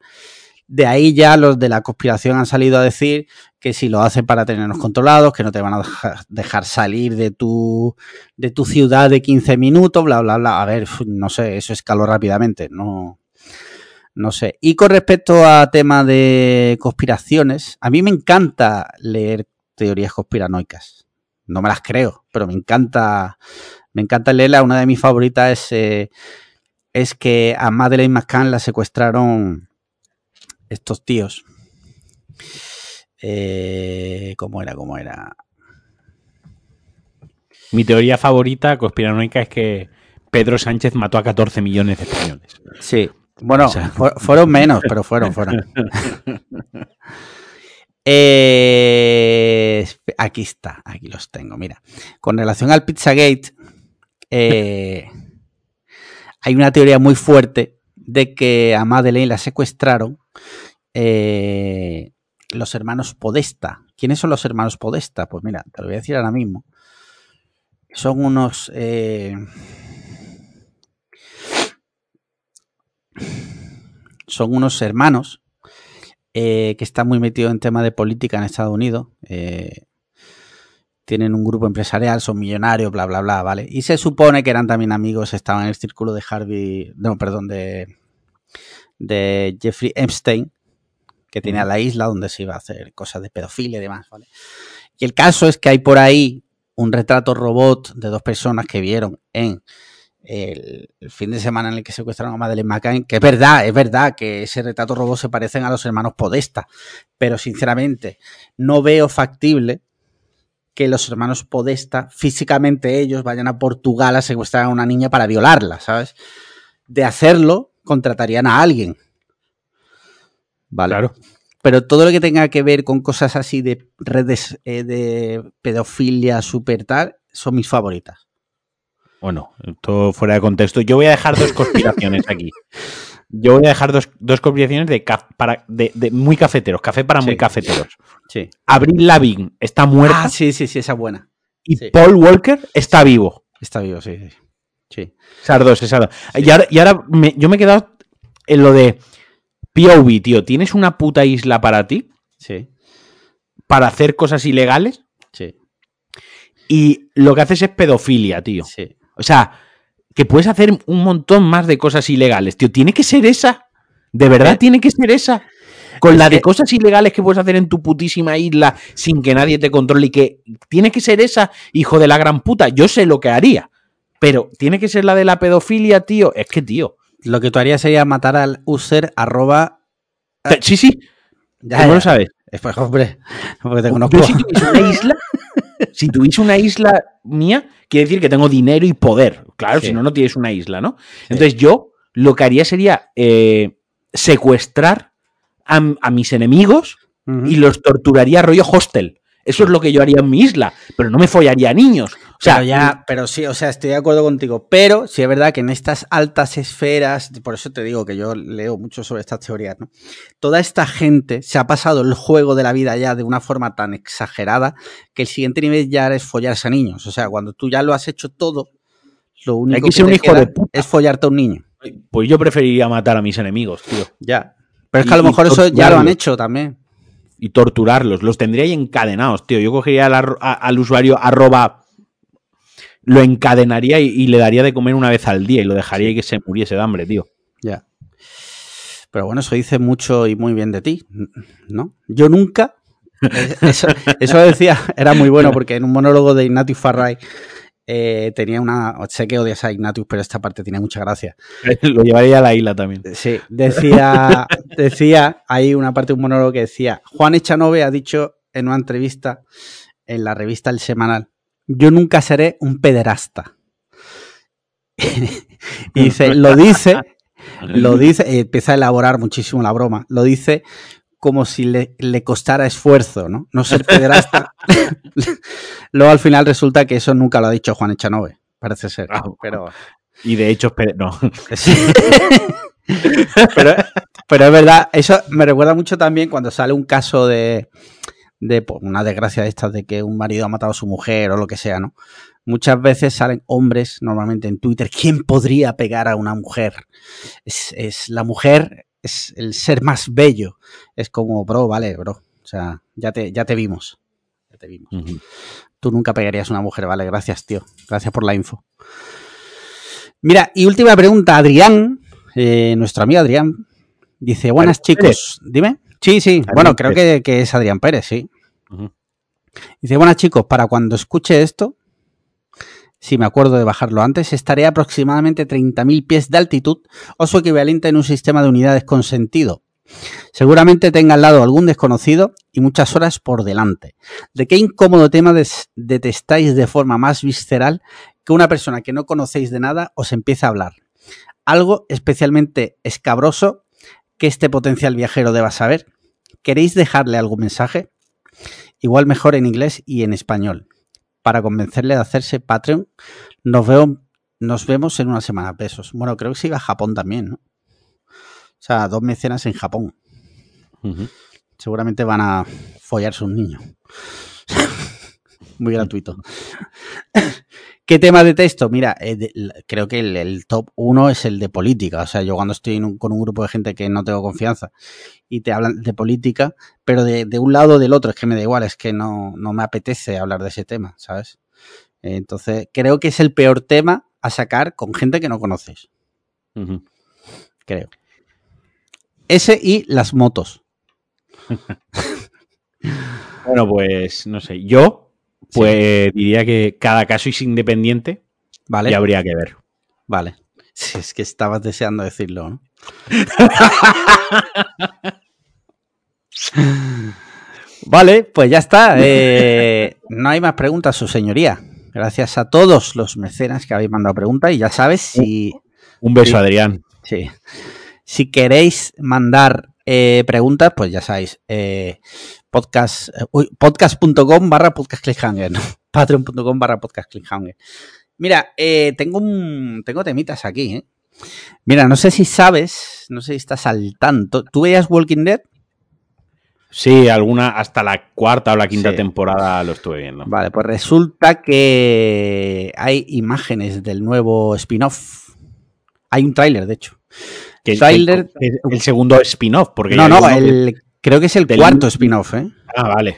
De ahí ya los de la conspiración han salido a decir que si lo hacen para tenernos controlados, que no te van a dejar, salir de tu, de tu ciudad de 15 minutos, bla, bla, bla. A ver, no sé, eso escaló rápidamente, no, no sé. Y con respecto a tema de conspiraciones, a mí me encanta leer teorías conspiranoicas. No me las creo, pero me encanta, me encanta leerla. Una de mis favoritas es, eh, es que a Madeleine McCann la secuestraron estos tíos. Eh, ¿Cómo era? ¿Cómo era? Mi teoría favorita conspiranoica es que Pedro Sánchez mató a 14 millones de españoles. Sí. Bueno, fueron menos, pero fueron, fueron. Eh, aquí está, aquí los tengo. Mira, con relación al Pizzagate, eh, hay una teoría muy fuerte de que a Madeleine la secuestraron eh, los hermanos Podesta. ¿Quiénes son los hermanos Podesta? Pues mira, te lo voy a decir ahora mismo. Son unos... Eh, son unos hermanos eh, que están muy metidos en tema de política en Estados Unidos. Tienen un grupo empresarial, son millonarios, bla, bla, bla, ¿vale? Y se supone que eran también amigos, estaban en el círculo de Harvey, no, perdón, de, de Jeffrey Epstein, que tenía la isla donde se iba a hacer cosas de pedofilia y demás, ¿vale? Y el caso es que hay por ahí un retrato robot de dos personas que vieron en el, fin de semana en el que secuestraron a Madeleine McCain, que es verdad, es verdad que ese retrato robot se parecen a los hermanos Podesta, pero sinceramente no veo factible que los hermanos Podesta, físicamente ellos, vayan a Portugal a secuestrar a una niña para violarla, ¿sabes? De hacerlo, contratarían a alguien ¿vale? Claro. Pero todo lo que tenga que ver con cosas así de redes eh, de pedofilia super tal, son mis favoritas. Bueno, todo fuera de contexto. Yo voy a dejar dos conspiraciones aquí. Yo voy a dejar dos, conspiraciones de, para, de, muy cafeteros, café para muy cafeteros. Sí. Abril Lavigne está muerta. Ah, sí, sí, sí, esa buena. Y Paul Walker está vivo. Está vivo, sí, sí. sí. Esas dos, esas dos. Y ahora, y ahora yo me he quedado en lo de POV, tío, ¿tienes una puta isla para ti? Sí. Para hacer cosas ilegales. Sí. Y lo que haces es pedofilia, tío. Sí. O sea, que puedes hacer un montón más de cosas ilegales, tío. ¿Tiene que ser esa? ¿De verdad eh, tiene que ser esa? Con la de cosas ilegales que puedes hacer en tu putísima isla sin que nadie te controle y que tiene que ser esa, hijo de la gran puta. Yo sé lo que haría. Pero tiene que ser la de la pedofilia, tío. Es que, tío. Lo que tú harías sería matar al user arroba. Sí, sí. Ya, ¿Cómo lo sabes? Es pues, hombre, porque te conozco. Yo una isla si tuviese una isla mía, quiere decir que tengo dinero y poder. Claro, si no, no tienes una isla, ¿no? Entonces yo lo que haría sería eh, secuestrar a, mis enemigos y los torturaría rollo hostel. Eso es lo que yo haría en mi isla, pero no me follaría a niños. O sea, pero ya, pero sí, o sea, estoy de acuerdo contigo. Pero sí es verdad que en estas altas esferas, por eso te digo que yo leo mucho sobre estas teorías, ¿no? Toda esta gente se ha pasado el juego de la vida ya de una forma tan exagerada que el siguiente nivel ya es follarse a niños. O sea, cuando tú ya lo has hecho todo, lo único que, un hijo de es follarte a un niño. Pues yo preferiría matar a mis enemigos, tío. Ya. Pero es que a lo mejor eso ya lo han hecho también y torturarlos. Los tendría ahí encadenados, tío. Yo cogería al, usuario arroba, lo encadenaría y, le daría de comer una vez al día y lo dejaría y que se muriese de hambre, tío. Ya. Pero bueno, eso dice mucho y muy bien de ti, ¿no? Yo nunca. Eso, eso decía, era muy bueno porque en un monólogo de Ignatius Farray eh, tenía una. Sé que odias a Ignatius, pero esta parte tiene mucha gracia. Lo llevaría a la isla también. Sí, decía, decía, hay una parte de un monólogo que decía: Juan Echanove ha dicho en una entrevista en la revista El Semanal: Yo nunca seré un pederasta. y dice, lo dice, lo dice, empieza a elaborar muchísimo la broma, lo dice como si le, costara esfuerzo, ¿no? No ser pederasta. Luego al final resulta que eso nunca lo ha dicho Juan Echanove, parece ser. Ah, pero... Y de hecho, no. pero, pero es verdad, eso me recuerda mucho también cuando sale un caso de, de pues, una desgracia de estas de que un marido ha matado a su mujer o lo que sea, ¿no? Muchas veces salen hombres, normalmente en Twitter, ¿quién podría pegar a una mujer? Es, es la mujer es el ser más bello. Es como, bro, vale, bro. O sea, ya te, ya te vimos. Ya te vimos. Tú nunca pegarías a una mujer, vale. Gracias, tío. Gracias por la info. Mira, y última pregunta, Adrián, eh, nuestro amigo Adrián, dice, buenas chicos, dime. Sí, sí, bueno, creo que, es Adrián Pérez, sí. Dice, buenas chicos, para cuando escuche esto, si me acuerdo de bajarlo antes, estaré a aproximadamente 30.000 pies de altitud o su equivalente en un sistema de unidades con sentido. Seguramente tenga al lado algún desconocido y muchas horas por delante. ¿De qué incómodo tema detestáis de forma más visceral que una persona que no conocéis de nada os empiece a hablar? Algo especialmente escabroso que este potencial viajero deba saber. ¿Queréis dejarle algún mensaje? Igual mejor en inglés y en español para convencerle de hacerse Patreon. Nos, veo, nos vemos en una semana, pesos. Bueno, creo que se iba a Japón también, ¿no? O sea, dos mecenas en Japón. Seguramente van a follarse un niño. Muy gratuito. ¿Qué tema de texto? Mira, eh, creo que el, top uno es el de política. O sea, yo cuando estoy con un grupo de gente que no tengo confianza y te hablan de política, pero de, un lado o del otro, es que me da igual, es que no, me apetece hablar de ese tema, ¿sabes? Entonces, creo que es el peor tema a sacar con gente que no conoces. Creo. Ese y las motos. bueno, pues no sé. Yo pues diría que cada caso es independiente vale. y habría que ver. Vale. Si es que estabas deseando decirlo, ¿no? vale, pues ya está. Eh, no hay más preguntas, su señoría. Gracias a todos los mecenas que habéis mandado preguntas y ya sabes si... Un beso, Adrián. Sí. Si queréis mandar eh, preguntas, pues ya sabéis, eh, podcast, eh, podcast.com barra podcast cliffhanger, patreon.com barra podcast cliffhanger. Mira, tengo un, tengo temitas aquí, Mira, no sé si sabes, no sé si estás al tanto. ¿Tú veías Walking Dead? Sí, alguna hasta la cuarta o la quinta temporada lo estuve viendo. Vale, pues resulta que hay imágenes del nuevo spin-off. Hay un tráiler, de hecho. el, el, segundo spin-off, porque no, no, el, creo que es el cuarto spin-off, ¿eh? Ah, vale.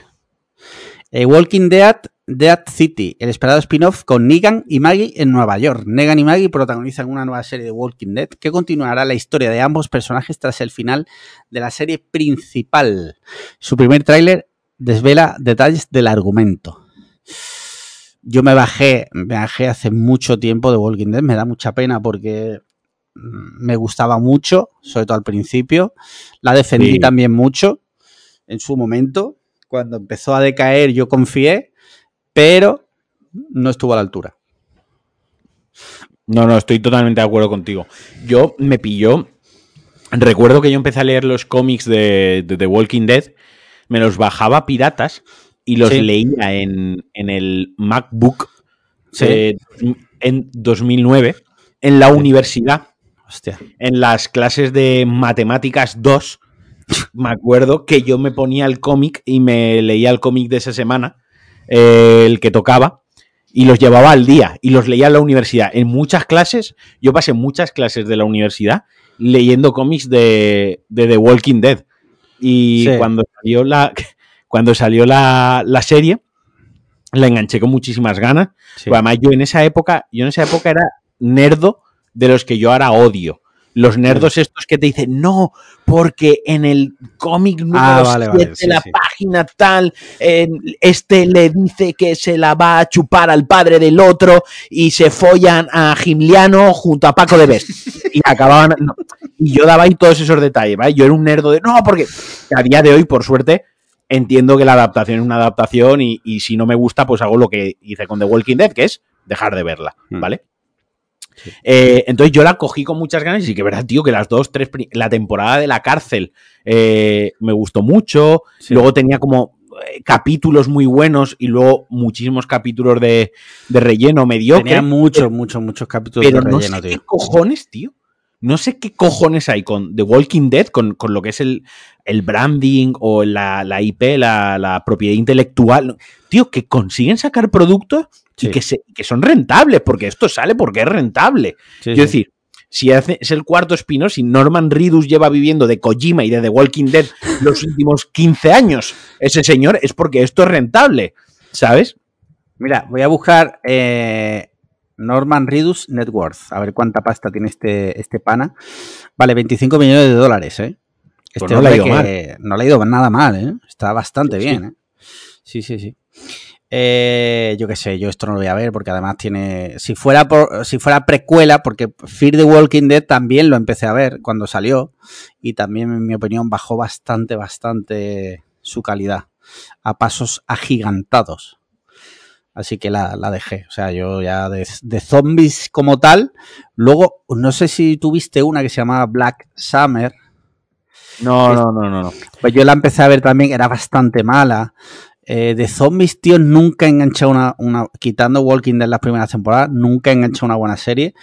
Eh, Walking Dead, Dead City, el esperado spin-off con Negan y Maggie en Nueva York. Negan y Maggie protagonizan una nueva serie de Walking Dead que continuará la historia de ambos personajes tras el final de la serie principal. Su primer tráiler desvela detalles del argumento. Yo me bajé, me bajé hace mucho tiempo de Walking Dead, me da mucha pena porque me gustaba mucho, sobre todo al principio. La defendí también mucho en su momento. Cuando empezó a decaer yo confié pero no estuvo a la altura. No, no, estoy totalmente de acuerdo contigo. Yo me pilló. Recuerdo que yo empecé a leer los cómics de, The Walking Dead, me los bajaba piratas y los leía en, el MacBook en 2009 en la universidad. Hostia. En las clases de matemáticas 2, me acuerdo que yo me ponía el cómic y me leía el cómic de esa semana, eh, el que tocaba, y los llevaba al día y los leía en la universidad. En muchas clases, yo pasé muchas clases de la universidad leyendo cómics de, The Walking Dead. Y cuando salió la, cuando salió la, serie, la enganché con muchísimas ganas. Además, yo en esa época, yo en esa época era nerdo de los que yo ahora odio. Los nerdos estos que te dicen, no, porque en el cómic número ah, la página tal, este le dice que se la va a chupar al padre del otro y se follan a Gimliano junto a Paco de Best. y acababan... Y yo daba ahí todos esos detalles, ¿vale? Yo era un nerdo de, no, porque a día de hoy, por suerte, entiendo que la adaptación es una adaptación y, si no me gusta, pues hago lo que hice con The Walking Dead, que es dejar de verla, hmm. Eh, entonces yo la cogí con muchas ganas y sí que verdad, tío, que las dos, tres, la temporada de la cárcel eh, me gustó mucho. Luego tenía como eh, capítulos muy buenos y luego muchísimos capítulos de, relleno mediocre. Tenía muchos, muchos, muchos capítulos de relleno, no sé ¿Qué cojones, tío? No sé qué cojones hay con The Walking Dead, con, lo que es el, branding o la, IP, la, propiedad intelectual. Tío, que consiguen sacar productos y que, que son rentables, porque esto sale porque es rentable. es decir, si es el cuarto spin si Norman Reedus lleva viviendo de Kojima y de The Walking Dead los últimos 15 años, ese señor es porque esto es rentable, ¿sabes? Mira, voy a buscar eh, Norman Reedus Net Worth. A ver cuánta pasta tiene este, este pana. Vale, 25 millones de dólares, ¿eh? Pues este no le ha ido mal. No le ha ido nada mal, ¿eh? Está bastante bien, ¿eh? Sí, sí, sí. Eh, yo qué sé, yo esto no lo voy a ver porque además tiene. Si fuera por, si fuera precuela, porque Fear the Walking Dead también lo empecé a ver cuando salió. Y también, en mi opinión, bajó bastante, bastante su calidad. A pasos agigantados. Así que la, dejé. O sea, yo ya de, zombies como tal. Luego, no sé si tuviste una que se llamaba Black Summer. No, no, no, no, no. Pues yo la empecé a ver también, era bastante mala. Eh, de zombies, tío, nunca he enganchado una, una. Quitando Walking Dead las primeras temporadas, nunca he enganchado una buena serie.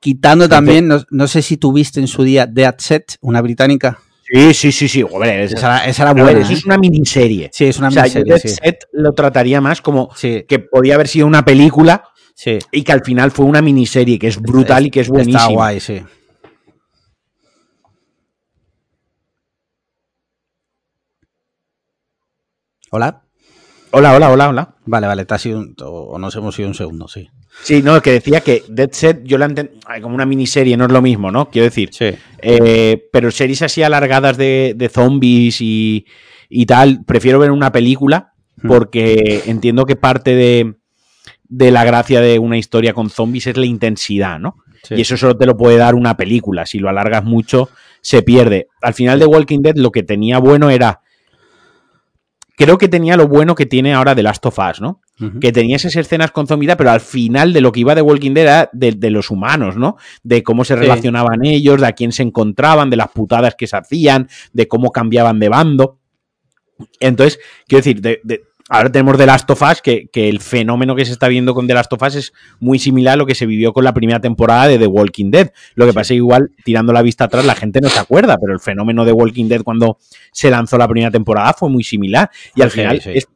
Quitando también, no, sé si tuviste en su día Dead Set, una británica. Sí, sí, sí, sí. esa, era buena. eso es una miniserie. Sí, es una miniserie. O sea, Set lo trataría más como que podía haber sido una película y que al final fue una miniserie que es brutal y que es buenísima. Está guay, sí. ¿Hola? Hola, hola, hola, hola. Vale, vale, te ha sido un, o nos hemos ido un segundo, sí. Sí, no, que decía que Dead Set yo la entiendo como una miniserie, no es lo mismo, ¿no? Quiero decir. Sí. Eh, pero series así alargadas de, zombies y, tal, prefiero ver una película hmm. porque entiendo que parte de, de, la gracia de una historia con zombies es la intensidad, ¿no? Y eso solo te lo puede dar una película. Si lo alargas mucho, se pierde. Al final de Walking Dead lo que tenía bueno era creo que tenía lo bueno que tiene ahora The Last of Us, ¿no? Que tenía esas escenas con zombie, pero al final de lo que iba de Walking Dead era de, los humanos, ¿no? De cómo se relacionaban ellos, de a quién se encontraban, de las putadas que se hacían, de cómo cambiaban de bando. Entonces, quiero decir, de, ahora tenemos The Last of Us, que, el fenómeno que se está viendo con The Last of Us es muy similar a lo que se vivió con la primera temporada de The Walking Dead. Lo que pasa es igual, tirando la vista atrás, la gente no se acuerda, pero el fenómeno de Walking Dead cuando se lanzó la primera temporada fue muy similar. Y al final es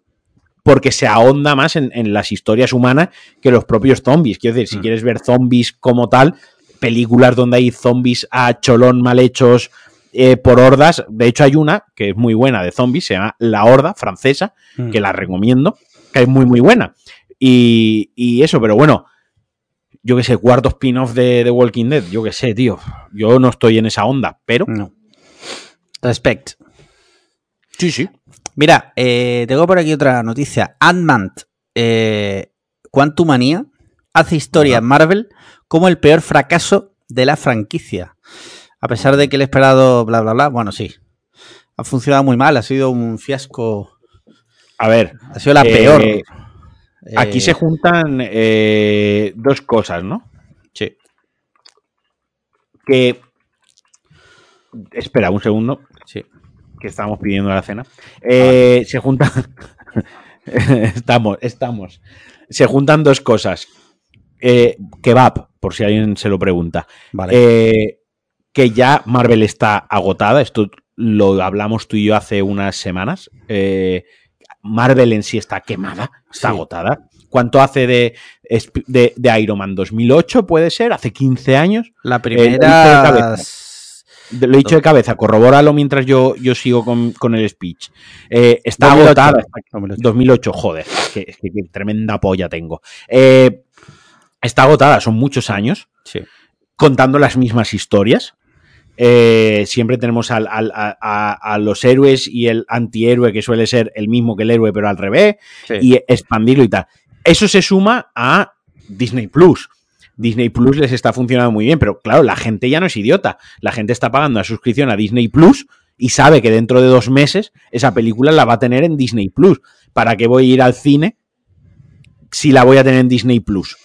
porque se ahonda más en, las historias humanas que los propios zombies. Quiero decir, si mm. quieres ver zombies como tal, películas donde hay zombies a cholón mal hechos eh, por hordas. De hecho, hay una que es muy buena de zombies, se llama La Horda francesa, mm. que la recomiendo, que es muy, muy buena. Y, eso, pero bueno, yo que sé, cuarto spin-off de The Walking Dead, yo que sé, tío. Yo no estoy en esa onda, pero. No. Respect. Sí, sí. Mira, eh, tengo por aquí otra noticia. Ant-Man, eh, Quantumania, hace historia en Marvel como el peor fracaso de la franquicia. A pesar de que el esperado, bla, bla, bla, bueno, sí. Ha funcionado muy mal, ha sido un fiasco. A ver. Ha sido la peor. Eh, Aquí se juntan dos cosas, ¿no? Sí. Que. Espera un segundo. Que estamos pidiendo la cena. Se juntan. estamos, estamos. Se juntan dos cosas. kebab, por si alguien se lo pregunta. Vale que ya Marvel está agotada. Esto lo hablamos tú y yo hace unas semanas. Eh, Marvel en sí está quemada, está agotada. ¿Cuánto hace de, de, Iron Man? ¿2008 puede ser? ¿Hace 15 años? La primera... lo he dicho de cabeza, corrobóralo mientras yo, yo sigo con, el speech. Eh, está agotada. 2008, joder, que, tremenda polla tengo. Eh, está agotada, son muchos años. Contando las mismas historias. Eh, siempre tenemos a, los héroes y el antihéroe que suele ser el mismo que el héroe pero al revés y expandirlo y tal. Eso se suma a Disney Plus. Disney Plus les está funcionando muy bien, pero claro, la gente ya no es idiota. La gente está pagando la suscripción a Disney Plus y sabe que dentro de dos meses esa película la va a tener en Disney Plus. ¿Para qué voy a ir al cine si la voy a tener en Disney Plus?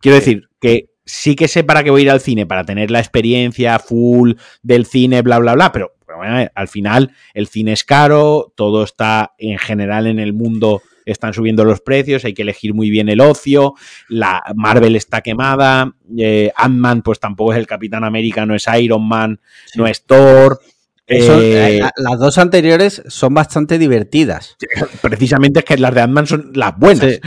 Quiero decir que sí que sé para qué voy a ir al cine, para tener la experiencia full del cine, bla, bla, bla, pero bueno, al final el cine es caro, todo está en general en el mundo, están subiendo los precios, hay que elegir muy bien el ocio, la Marvel está quemada, eh, Ant-Man pues tampoco es el Capitán América, no es Iron Man, no es Thor. Eh, eh, las dos anteriores son bastante divertidas. Precisamente es que las de Ant-Man son las buenas.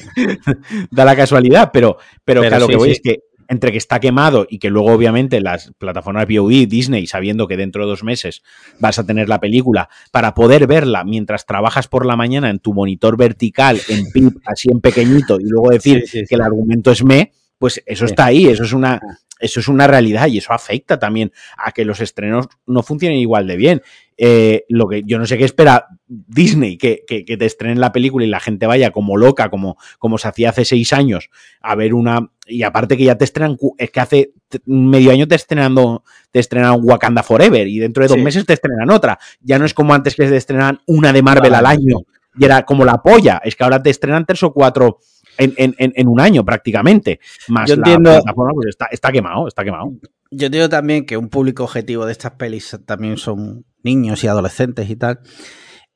da la casualidad, pero, pero, lo que voy es que entre que está quemado y que luego obviamente las plataformas VOD, Disney, sabiendo que dentro de dos meses vas a tener la película, para poder verla mientras trabajas por la mañana en tu monitor vertical, en PIP, así en pequeñito, y luego decir que el argumento es me, pues eso está ahí, eso es una, ah eso es una realidad y eso afecta también a que los estrenos no funcionen igual de bien. Eh, lo que yo no sé qué espera Disney, que, que, te estrenen la película y la gente vaya como loca, como, como se hacía hace seis años, a ver una. Y aparte que ya te estrenan, es que hace medio año te estrenando, te estrenan Wakanda Forever y dentro de dos meses te estrenan otra. Ya no es como antes que te estrenan una de Marvel al año y era como la polla, es que ahora te estrenan tres o cuatro en, un año prácticamente. Más Yo entiendo, pues está, quemado, está quemado. Yo entiendo también que un público objetivo de estas pelis también son niños y adolescentes y tal.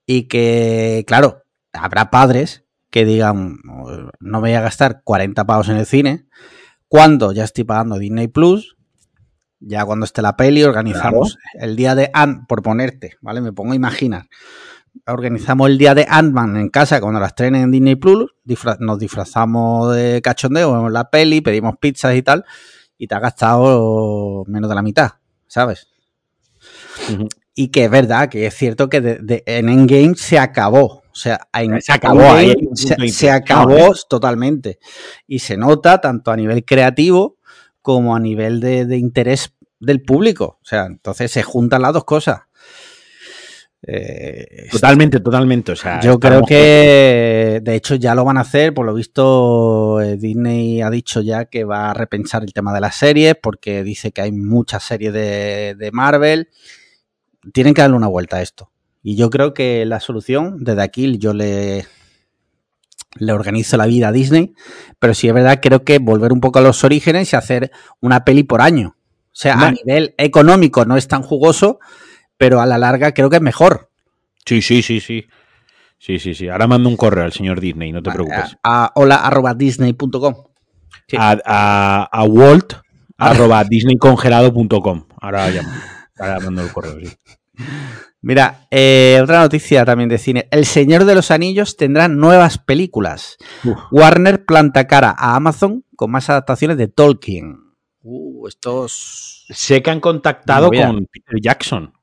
Y que, claro, habrá padres que digan, no me voy a gastar 40 pavos en el cine, cuando ya estoy pagando Disney Plus, ya cuando esté la peli organizamos el día de Ant, por ponerte, ¿vale? Me pongo a imaginar organizamos el día de Ant-Man en casa cuando la estrenen en Disney Plus, nos disfrazamos de cachondeo, vemos la peli, pedimos pizzas y tal, y te ha gastado menos de la mitad, ¿sabes? Y que es verdad, que es cierto que en Endgame se acabó. O sea, se acabó ahí. Se, acabó totalmente. Y se nota tanto a nivel creativo como a nivel de interés del público. O sea, entonces se juntan las dos cosas. Eh, totalmente, totalmente. O sea, yo creo que de hecho ya lo van a hacer. Por lo visto, eh, Disney ha dicho ya que va a repensar el tema de las series porque dice que hay muchas series de, Marvel. Tienen que darle una vuelta a esto. Y yo creo que la solución, desde aquí yo le, le organizo la vida a Disney, pero sí es verdad, creo que volver un poco a los orígenes y hacer una peli por año. O sea, a nivel económico no es tan jugoso, pero a la larga creo que es mejor. Sí, sí, sí, sí. Sí, sí, sí. Ahora mando un correo al señor Disney, no te preocupes. A, hola arroba disney.com. A, a, Walt arroba disneycongelado.com. Ahora llamo. Ahora mando el correo, sí. Mira, eh, otra noticia también de cine. El Señor de los Anillos tendrá nuevas películas. Warner planta cara a Amazon con más adaptaciones de Tolkien. Uh, estos... Sé que han contactado con Peter Jackson.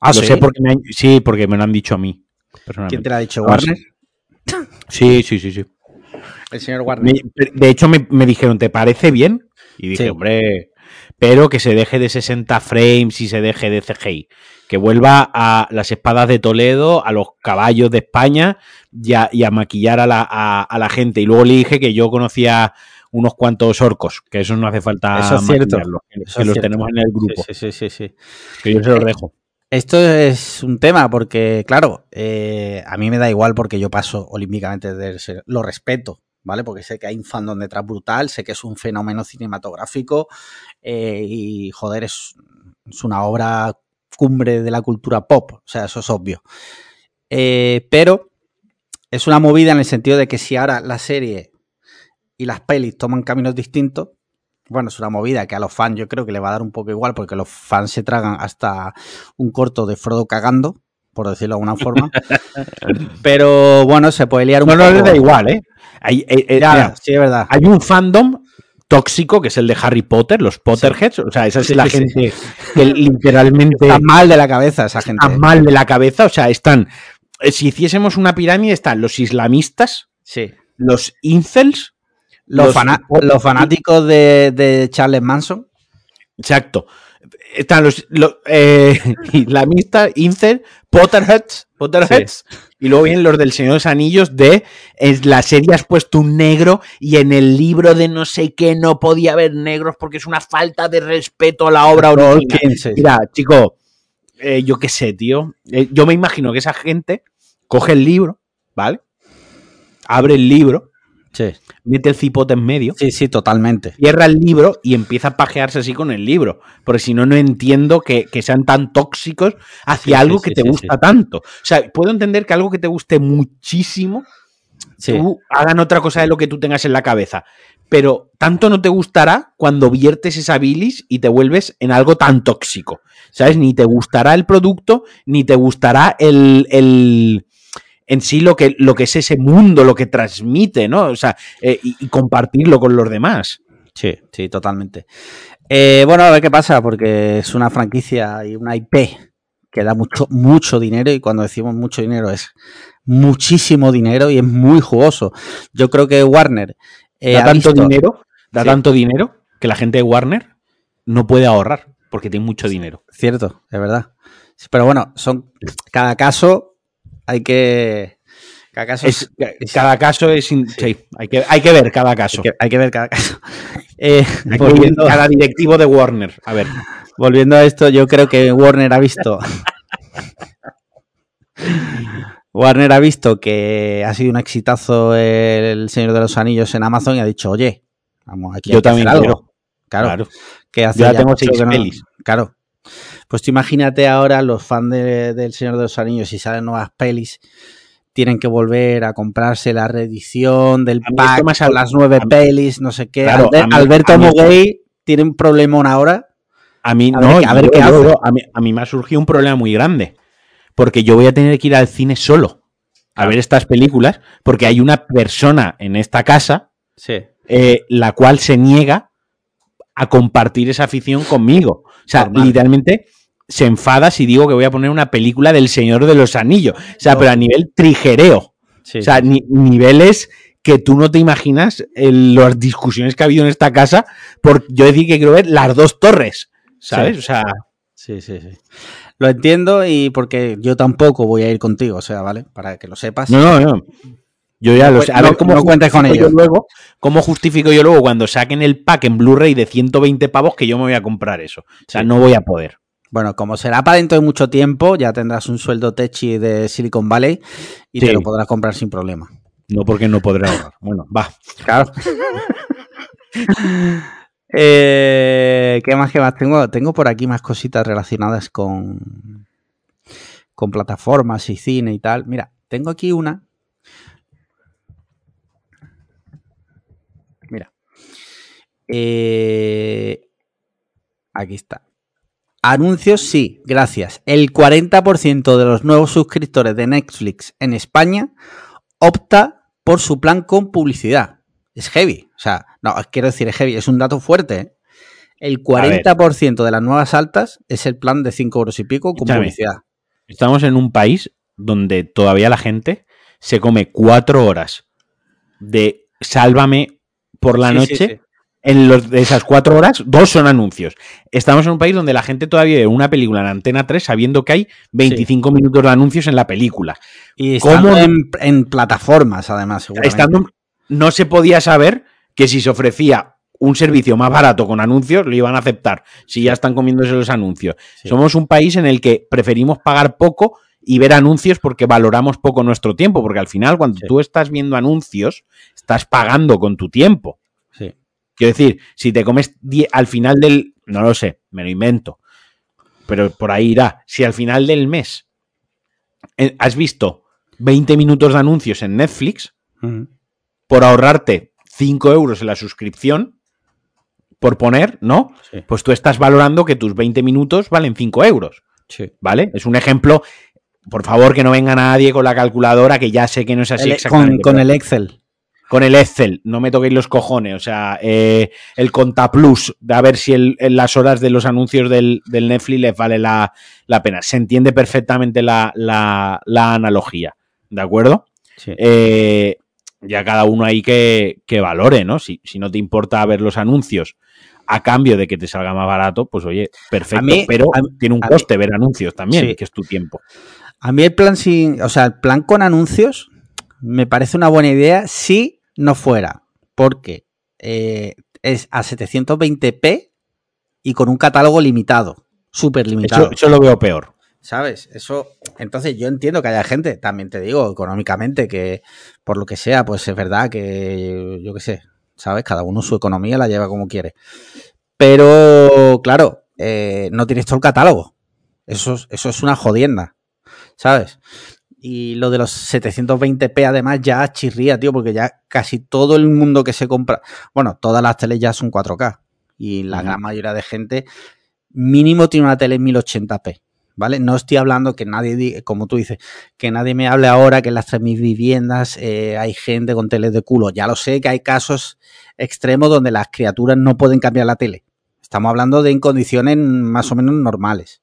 Ah, ¿sí? sé porque me sí, porque me lo han dicho a mí. ¿Quién te lo ha dicho? ¿Warner? Sí, sí, sí, sí. El señor Warner. de hecho, me, dijeron, ¿te parece bien? Y dije, hombre, pero que se deje de 60 frames y se deje de CGI. Que vuelva a las espadas de Toledo, a los caballos de España y a, maquillar a la, a, la, gente. Y luego le dije que yo conocía unos cuantos orcos, que eso no hace falta eso es cierto. que, los tenemos en el grupo. Sí, sí, sí, sí. Que yo se los dejo. Esto es un tema porque, claro, eh, a mí me da igual porque yo paso olímpicamente de ser, lo respeto, ¿vale? Porque sé que hay un fandom detrás brutal, sé que es un fenómeno cinematográfico eh, y, joder, es, es, una obra cumbre de la cultura pop, o sea, eso es obvio. Eh, pero es una movida en el sentido de que si ahora la serie y las pelis toman caminos distintos, bueno, es una movida que a los fans yo creo que le va a dar un poco igual porque los fans se tragan hasta un corto de Frodo cagando, por decirlo de alguna forma. Pero bueno, se puede liar un poco. No, le da igual, ¿eh? Hay, eh, eh, sí, es verdad. Hay un fandom tóxico que es el de Harry Potter, los Potterheads. O sea, esa es la gente que literalmente. Está mal de la cabeza esa gente. Está mal de la cabeza. O sea, están. Eh, si hiciésemos una pirámide, están los islamistas, sí. los incels, los, los, fanáticos de, de, Charles Manson. Exacto. Están los, los eh, islamistas, incel, Potterheads, Potterheads sí. y luego vienen los del Señor de los Anillos de en la serie has puesto un negro y en el libro de no sé qué no podía haber negros porque es una falta de respeto a la obra original. Mira, chico, eh, yo qué sé, tío. Eh, yo me imagino que esa gente coge el libro, ¿vale? Abre el libro Sí. Mete el cipote en medio. Sí, sí, totalmente. Cierra el libro y empieza a pajearse así con el libro. Porque si no, no entiendo que, que, sean tan tóxicos hacia sí, algo sí, que te gusta tanto. O sea, puedo entender que algo que te guste muchísimo, tú hagan otra cosa de lo que tú tengas en la cabeza. Pero tanto no te gustará cuando viertes esa bilis y te vuelves en algo tan tóxico. ¿Sabes? Ni te gustará el producto, ni te gustará el, el en sí lo que, lo que es ese mundo, lo que transmite, ¿no? O sea, eh, y, y, compartirlo con los demás. Sí, sí, totalmente. Eh, bueno, a ver qué pasa, porque es una franquicia y una IP que da mucho, mucho dinero, y cuando decimos mucho dinero es muchísimo dinero y es muy jugoso. Yo creo que Warner. Eh, da tanto visto... dinero, da sí. tanto dinero que la gente de Warner no puede ahorrar, porque tiene mucho dinero. Cierto, es verdad. Pero bueno, son cada caso hay que. Cada caso es, es cada caso es. Sí. sí, hay, que, hay que ver cada caso. Hay que, hay que ver cada caso. Eh, volviendo, cada directivo de Warner. A ver. Volviendo a esto, yo creo que Warner ha visto. Warner ha visto que ha sido un exitazo el Señor de los Anillos en Amazon y ha dicho, oye, vamos, aquí yo también algo. Quiero. Claro, claro. Que hace ya, ya tengo seis no. Claro, pues tú imagínate ahora los fans de, del Señor de los Anillos, si salen nuevas pelis, tienen que volver a comprarse la reedición del pack más a las nueve a pelis, no sé qué. Claro, Albert, mí, Alberto Moguey tiene un problema ahora. A mí a no, ver, a ver yo, qué yo, hace. a, mí, a mí me ha surgido un problema muy grande. Porque yo voy a tener que ir al cine solo a claro. ver estas películas, porque hay una persona en esta casa sí. eh, la cual se niega a compartir esa afición conmigo. O sea, Normal. literalmente se enfada si digo que voy a poner una película del Señor de los Anillos. O sea, no. pero a nivel trigereo. Sí, o sea, ni, niveles que tú no te imaginas en las discusiones que ha habido en esta casa por yo decir que quiero ver las dos torres. ¿Sabes? Sí. O sea. Sí, sí, sí. Lo entiendo y porque yo tampoco voy a ir contigo, o sea, ¿vale? Para que lo sepas. No, no, no. Yo ya lo sé. A no, ver cómo no cuentes con ello. Luego, ¿Cómo justifico yo luego cuando saquen el pack en Blu-ray de 120 pavos que yo me voy a comprar eso? O sea, sí. no voy a poder. Bueno, como será para dentro de mucho tiempo, ya tendrás un sueldo techi de Silicon Valley y sí. te lo podrás comprar sin problema. No porque no podré ahorrar. Bueno, va. Claro. eh, ¿Qué más que más tengo? Tengo por aquí más cositas relacionadas con, con plataformas y cine y tal. Mira, tengo aquí una. Eh, aquí está. Anuncios, sí, gracias. El 40% de los nuevos suscriptores de Netflix en España opta por su plan con publicidad. Es heavy. O sea, no, quiero decir, es heavy, es un dato fuerte. ¿eh? El 40% de las nuevas altas es el plan de 5 euros y pico con Escúchame, publicidad. Estamos en un país donde todavía la gente se come 4 horas de sálvame por la sí, noche. Sí, sí en los, de esas cuatro horas, dos son anuncios. Estamos en un país donde la gente todavía ve una película en Antena 3 sabiendo que hay 25 sí. minutos de anuncios en la película. Y estando en, en, plataformas, además, Estando, no se podía saber que si se ofrecía un servicio más barato con anuncios, lo iban a aceptar si ya están comiéndose los anuncios. Somos un país en el que preferimos pagar poco y ver anuncios porque valoramos poco nuestro tiempo, porque al final cuando tú estás viendo anuncios, estás pagando con tu tiempo. Quiero decir, si te comes al final del, no lo sé, me lo invento, pero por ahí irá, si al final del mes eh, has visto 20 minutos de anuncios en Netflix, por ahorrarte 5 euros en la suscripción, por poner, ¿no? Pues tú estás valorando que tus 20 minutos valen 5 euros. Sí. ¿Vale? Es un ejemplo. Por favor, que no venga nadie con la calculadora, que ya sé que no es así exactamente. Con, el Excel. Con el Excel, no me toquéis los cojones. O sea, eh, el Contaplus, de a ver si en las horas de los anuncios del, Netflix les vale la, pena. Se entiende perfectamente la, analogía. ¿De acuerdo? Sí. Eh, ya cada uno ahí que, valore, ¿no? Si, si, no te importa ver los anuncios a cambio de que te salga más barato, pues oye, perfecto, pero tiene un coste ver anuncios también, que es tu tiempo. A mí el plan sin, o sea, el plan con anuncios me parece una buena idea si no fuera, porque eh, es a 720p y con un catálogo limitado, súper limitado. eso lo veo peor. ¿Sabes? Eso, entonces yo entiendo que haya gente, también te digo, económicamente, que por lo que sea, pues es verdad que, yo qué sé, ¿sabes? Cada uno su economía la lleva como quiere. Pero, claro, eh, no tienes todo el catálogo. Eso, eso es una jodienda, ¿sabes? Y lo de los 720p además ya chirría, tío, porque ya casi todo el mundo que se compra, bueno, todas las teles ya son 4K y la gran mayoría de gente mínimo tiene una tele en 1080p. ¿vale? No estoy hablando que nadie, como tú dices, que nadie me hable ahora que en las 3.000 viviendas eh, hay gente con teles de culo. Ya lo sé que hay casos extremos donde las criaturas no pueden cambiar la tele. Estamos hablando de en condiciones más o menos normales.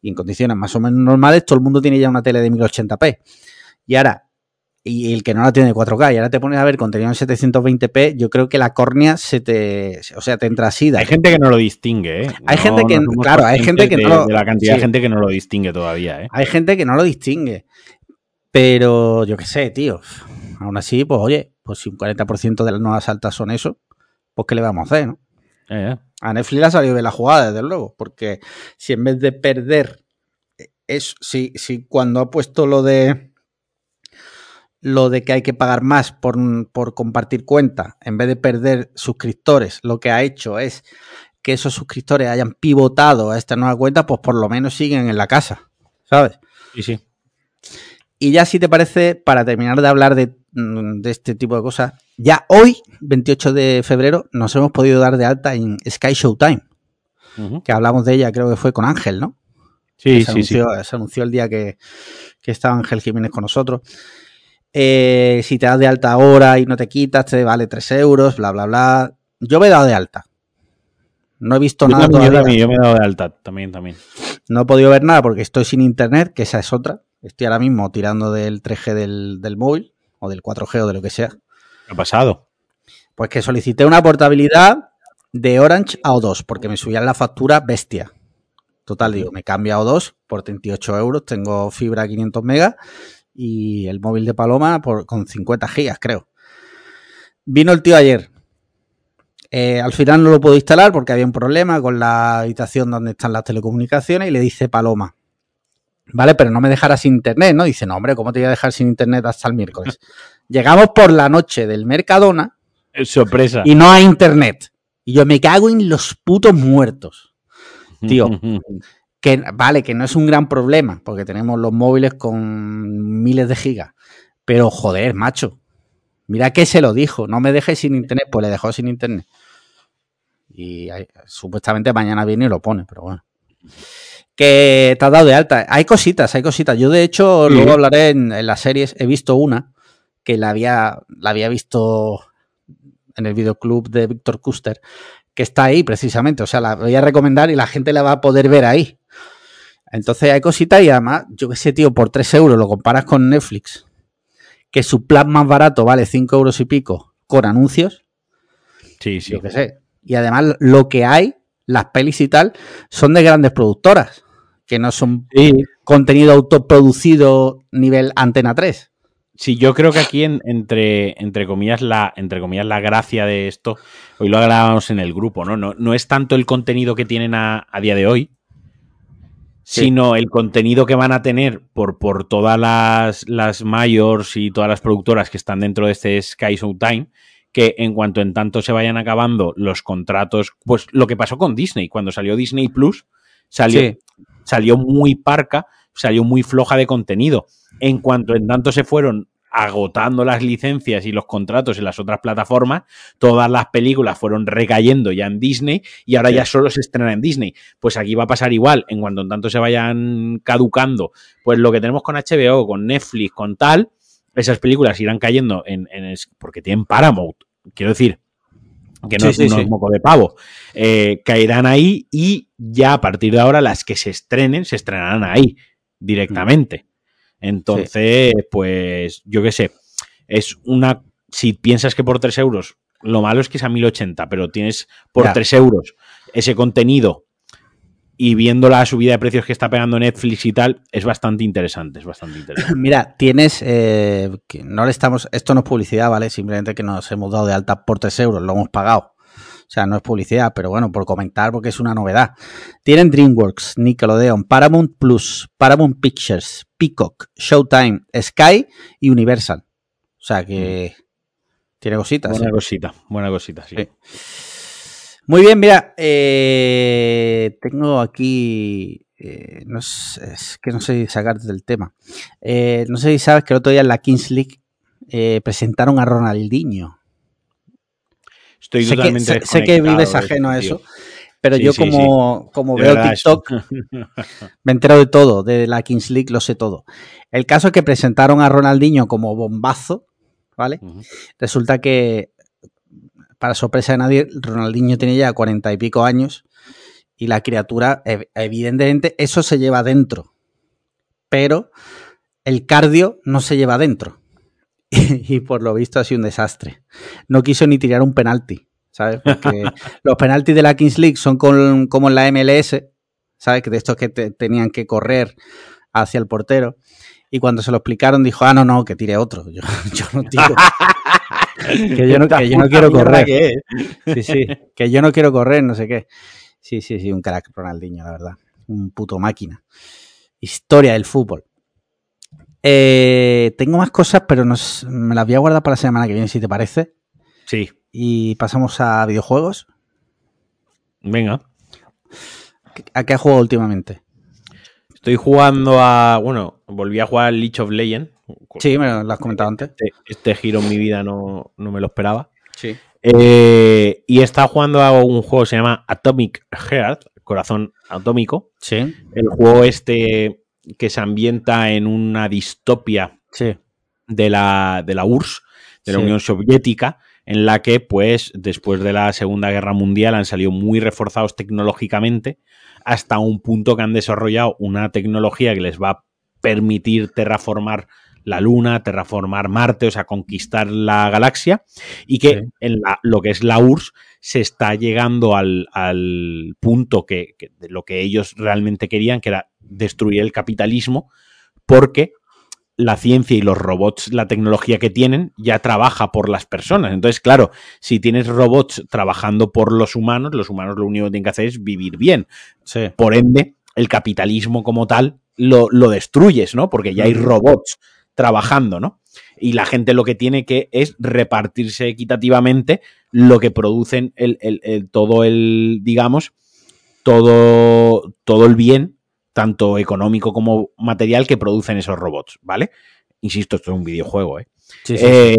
Y en condiciones más o menos normales todo el mundo tiene ya una tele de 1080p. Y ahora, y el que no la tiene de 4K y ahora te pones a ver contenido en 720p, yo creo que la córnea se te, o sea, te entra así. Hay gente que no lo distingue, ¿eh? Hay gente que, claro, hay gente que no de la cantidad de gente que no lo distingue todavía, ¿eh? Hay gente que no lo distingue. Pero yo qué sé, tío. Aún así, pues oye, pues si un 40% de las nuevas altas son eso, pues ¿qué le vamos a hacer, no? Eh, eh. A Netflix le ha salido de la jugada, desde luego, porque si en vez de perder, es, si, si cuando ha puesto lo de lo de que hay que pagar más por, compartir cuenta, en vez de perder suscriptores, lo que ha hecho es que esos suscriptores hayan pivotado a esta nueva cuenta, pues por lo menos siguen en la casa, ¿sabes? Sí, sí. Y ya si te parece, para terminar de hablar de, mm, este tipo de cosas, ya hoy, 28 de febrero, nos hemos podido dar de alta en Sky Showtime, que hablamos de ella, creo que fue con Ángel, ¿no? Sí, sí, sí. Se anunció el día que, que estaba Ángel Jiménez con nosotros. Eh, si te das de alta ahora y no te quitas, te vale 3 euros, bla, bla, bla. Yo me he dado de alta. No he visto nada todavía. Yo, me he dado de alta también, también. No he podido ver nada porque estoy sin internet, que esa es otra. Estoy ahora mismo tirando del 3G del, móvil o del 4G o de lo que sea. ¿Qué ha pasado? Pues que solicité una portabilidad de Orange a O2 porque me subían la factura bestia. Total, digo, me cambia a O2 por 38 euros, tengo fibra 500 megas y el móvil de Paloma por, con 50 gigas, creo. Vino el tío ayer. Eh, al final no lo puedo instalar porque había un problema con la habitación donde están las telecomunicaciones y le dice Paloma. Vale, pero no me dejará sin internet, ¿no? Dice, no, hombre, ¿cómo te voy a dejar sin internet hasta el miércoles? Llegamos por la noche del Mercadona. Es sorpresa. Y no hay internet. Y yo me cago en los putos muertos. Tío, que vale, que no es un gran problema, porque tenemos los móviles con miles de gigas. Pero joder, macho. Mira que se lo dijo, no me dejes sin internet, pues le dejó sin internet. Y supuestamente mañana viene y lo pone, pero bueno. Que te has dado de alta. Hay cositas, hay cositas. Yo, de hecho, luego hablaré en, en, las series. He visto una que la había, la había visto en el videoclub de Víctor Custer, que está ahí precisamente. O sea, la voy a recomendar y la gente la va a poder ver ahí. Entonces hay cositas y además, yo qué sé, tío, por 3 euros lo comparas con Netflix, que su plan más barato vale 5 euros y pico con anuncios. Sí, sí. Yo qué sé. Y además lo que hay, las pelis y tal, son de grandes productoras, que no son contenido autoproducido nivel Antena 3. Sí, yo creo que aquí entre, entre, comillas la, entre comillas la gracia de esto, hoy lo hablábamos en el grupo, ¿no? No, no es tanto el contenido que tienen a, día de hoy, sino el contenido que van a tener por, por todas las, las mayors y todas las productoras que están dentro de este Sky Time, que en cuanto en tanto se vayan acabando los contratos, pues lo que pasó con Disney, cuando salió Disney Plus, salió, salió muy parca, salió muy floja de contenido. En cuanto en tanto se fueron agotando las licencias y los contratos en las otras plataformas, todas las películas fueron recayendo ya en Disney y ahora ya solo se estrenan en Disney. Pues aquí va a pasar igual, en cuanto en tanto se vayan caducando, pues lo que tenemos con HBO, con Netflix, con tal, esas películas irán cayendo en, porque tienen Paramount, quiero decir, que no, es, un moco de pavo, eh, caerán ahí y ya a partir de ahora las que se estrenen, se estrenarán ahí directamente. Entonces, pues yo qué sé, es una, si piensas que por 3 euros, lo malo es que es a 1080, pero tienes por 3 euros ese contenido y viendo la subida de precios que está pegando Netflix y tal, es bastante interesante, es bastante interesante. Mira, tienes, eh, que no le estamos, esto no es publicidad, ¿vale? Simplemente que nos hemos dado de alta por 3 euros, lo hemos pagado. O sea, no es publicidad, pero bueno, por comentar porque es una novedad. Tienen DreamWorks, Nickelodeon, Paramount Plus, Paramount Pictures, Peacock, Showtime, Sky y Universal. O sea que mm. tiene cositas. Buena cosita, buena cosita, sí. Muy bien, mira, eh, tengo aquí eh, no es, que no sé sacarte del tema. Eh, no sé si sabes que el otro día en la Kings League presentaron a Ronaldinho. Estoy sé totalmente que, sé, que vives ajeno a eso, pero yo como, como veo TikTok me entero de todo, de la Kings League lo sé todo. El caso es que presentaron a Ronaldinho como bombazo, ¿vale? Resulta que, para sorpresa de nadie, Ronaldinho tiene ya cuarenta y pico años y la criatura, evidentemente, eso se lleva dentro, pero el cardio no se lleva dentro. y por lo visto ha sido un desastre. No quiso ni tirar un penalti, ¿sabes? Porque los penaltis de la Kings League son como en la MLS, ¿sabes? Que de estos que tenían que correr hacia el portero. Y cuando se lo explicaron dijo, ah, no, no, que tire otro. Yo, no tiro. Que, yo no, que yo no quiero correr. Sí, sí, que yo no quiero correr, no sé qué. Sí, sí, sí, un crack Ronaldinho, la verdad. Un puto máquina. Historia del fútbol. Eh, tengo más cosas, pero me las voy a guardar para la semana que viene, si te parece. Sí. Y pasamos a videojuegos. Venga. ¿A qué has jugado últimamente? Estoy jugando a. Bueno, volví a jugar League of Legends. Sí, me lo has comentado antes. Este, este, giro en mi vida no, me lo esperaba. Sí. Eh, y está jugando a un juego que se llama Atomic Heart, Corazón Atómico. Sí. El juego este que se ambienta en una distopia de, la, de la URSS, de la Unión Soviética, en la que, pues, después de la Segunda Guerra Mundial han salido muy reforzados tecnológicamente, hasta un punto que han desarrollado una tecnología que les va a permitir terraformar la Luna, terraformar Marte, o sea, conquistar la galaxia, y que en lo que es la URSS se está llegando al, punto que, de lo que ellos realmente querían, que era destruir el capitalismo, porque la ciencia y los robots, la tecnología que tienen, ya trabaja por las personas. Entonces, claro, si tienes robots trabajando por los humanos, los humanos lo único que tienen que hacer es vivir bien. Por ende, el capitalismo como tal lo, lo, destruyes, ¿no? Porque ya hay robots trabajando, ¿no? Y la gente lo que tiene que es repartirse equitativamente lo que producen el, el, todo el, digamos, todo, todo el bien tanto económico como material que producen esos robots, ¿vale? Insisto, esto es un videojuego, ¿eh? eh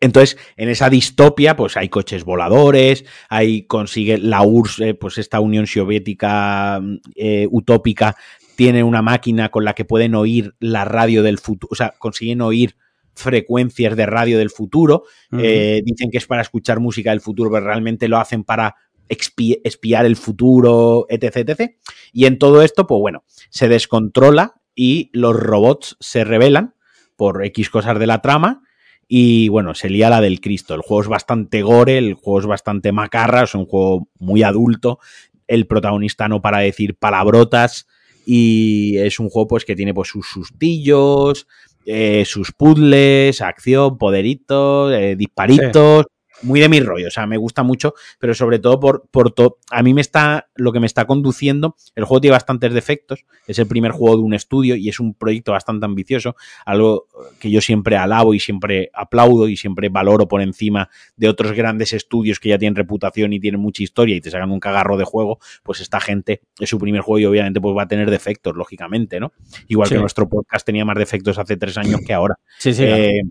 entonces, en esa distopia, pues hay coches voladores, hay consigue la URSS, eh, pues esta Unión Soviética eh, utópica, tiene una máquina con la que pueden oír la radio del futuro, o sea, consiguen oír frecuencias de radio del futuro. dicen que es para escuchar música del futuro, pero realmente lo hacen para espiar el futuro, etc, etc. Y en todo esto, pues bueno, se descontrola y los robots se revelan por X cosas de la trama y bueno, se lía la del Cristo. El juego es bastante gore, el juego es bastante macarra, es un juego muy adulto, el protagonista no para decir palabrotas y es un juego pues que tiene pues sus sustillos, eh, sus puzzles, acción, poderitos, eh, disparitos, muy de mi rollo, o sea, me gusta mucho, pero sobre todo por, por todo, a mí me está, lo que me está conduciendo, el juego tiene bastantes defectos, es el primer juego de un estudio y es un proyecto bastante ambicioso, algo que yo siempre alabo y siempre aplaudo y siempre valoro por encima de otros grandes estudios que ya tienen reputación y tienen mucha historia y te sacan un cagarro de juego, pues esta gente es su primer juego y obviamente pues va a tener defectos, lógicamente, ¿no? Igual que nuestro podcast tenía más defectos hace tres años que ahora. Sí, sí. Eh,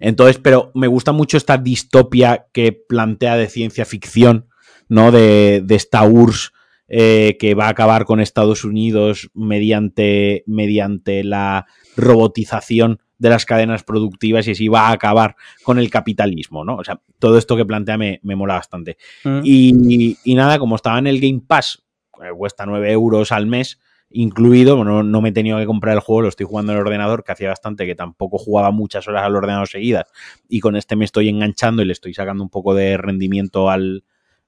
entonces, pero me gusta mucho esta distopia que plantea de ciencia ficción, ¿no? De, de esta URSS eh, que va a acabar con Estados Unidos mediante, mediante la robotización de las cadenas productivas y así va a acabar con el capitalismo, ¿no? O sea, todo esto que plantea me, me mola bastante. Mm. Y, y, nada, como estaba en el Game Pass, cuesta 9 euros al mes, incluido, no, no, me he tenido que comprar el juego, lo estoy jugando en el ordenador, que hacía bastante que tampoco jugaba muchas horas al ordenador seguidas, y con este me estoy enganchando y le estoy sacando un poco de rendimiento al,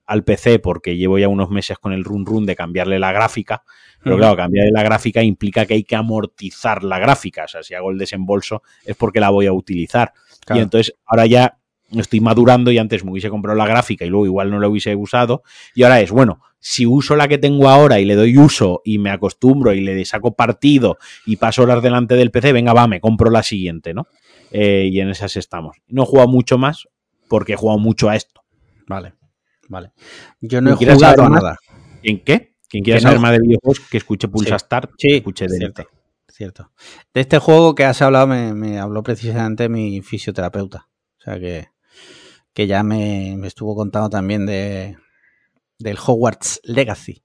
al PC porque llevo ya unos meses con el run run de cambiarle la gráfica, pero claro, cambiarle la gráfica implica que hay que amortizar la gráfica, o sea, si hago el desembolso es porque la voy a utilizar. Claro. Y entonces ahora ya estoy madurando y antes me hubiese comprado la gráfica y luego igual no la hubiese usado. Y ahora es, bueno, si uso la que tengo ahora y le doy uso y me acostumbro y le saco partido y paso horas delante del PC, venga, va, me compro la siguiente, ¿no? Eh, y en esas estamos. No he jugado mucho más porque he jugado mucho a esto. Vale, vale. Yo no he jugado a nada. ¿En qué? Quien quiera saber no. más de videojuegos, que escuche Pulsa sí. Start, sí, escuche de cierto, cierto. De este juego que has hablado me, me habló precisamente mi fisioterapeuta. O sea que que ya me, me, estuvo contando también de del Hogwarts Legacy.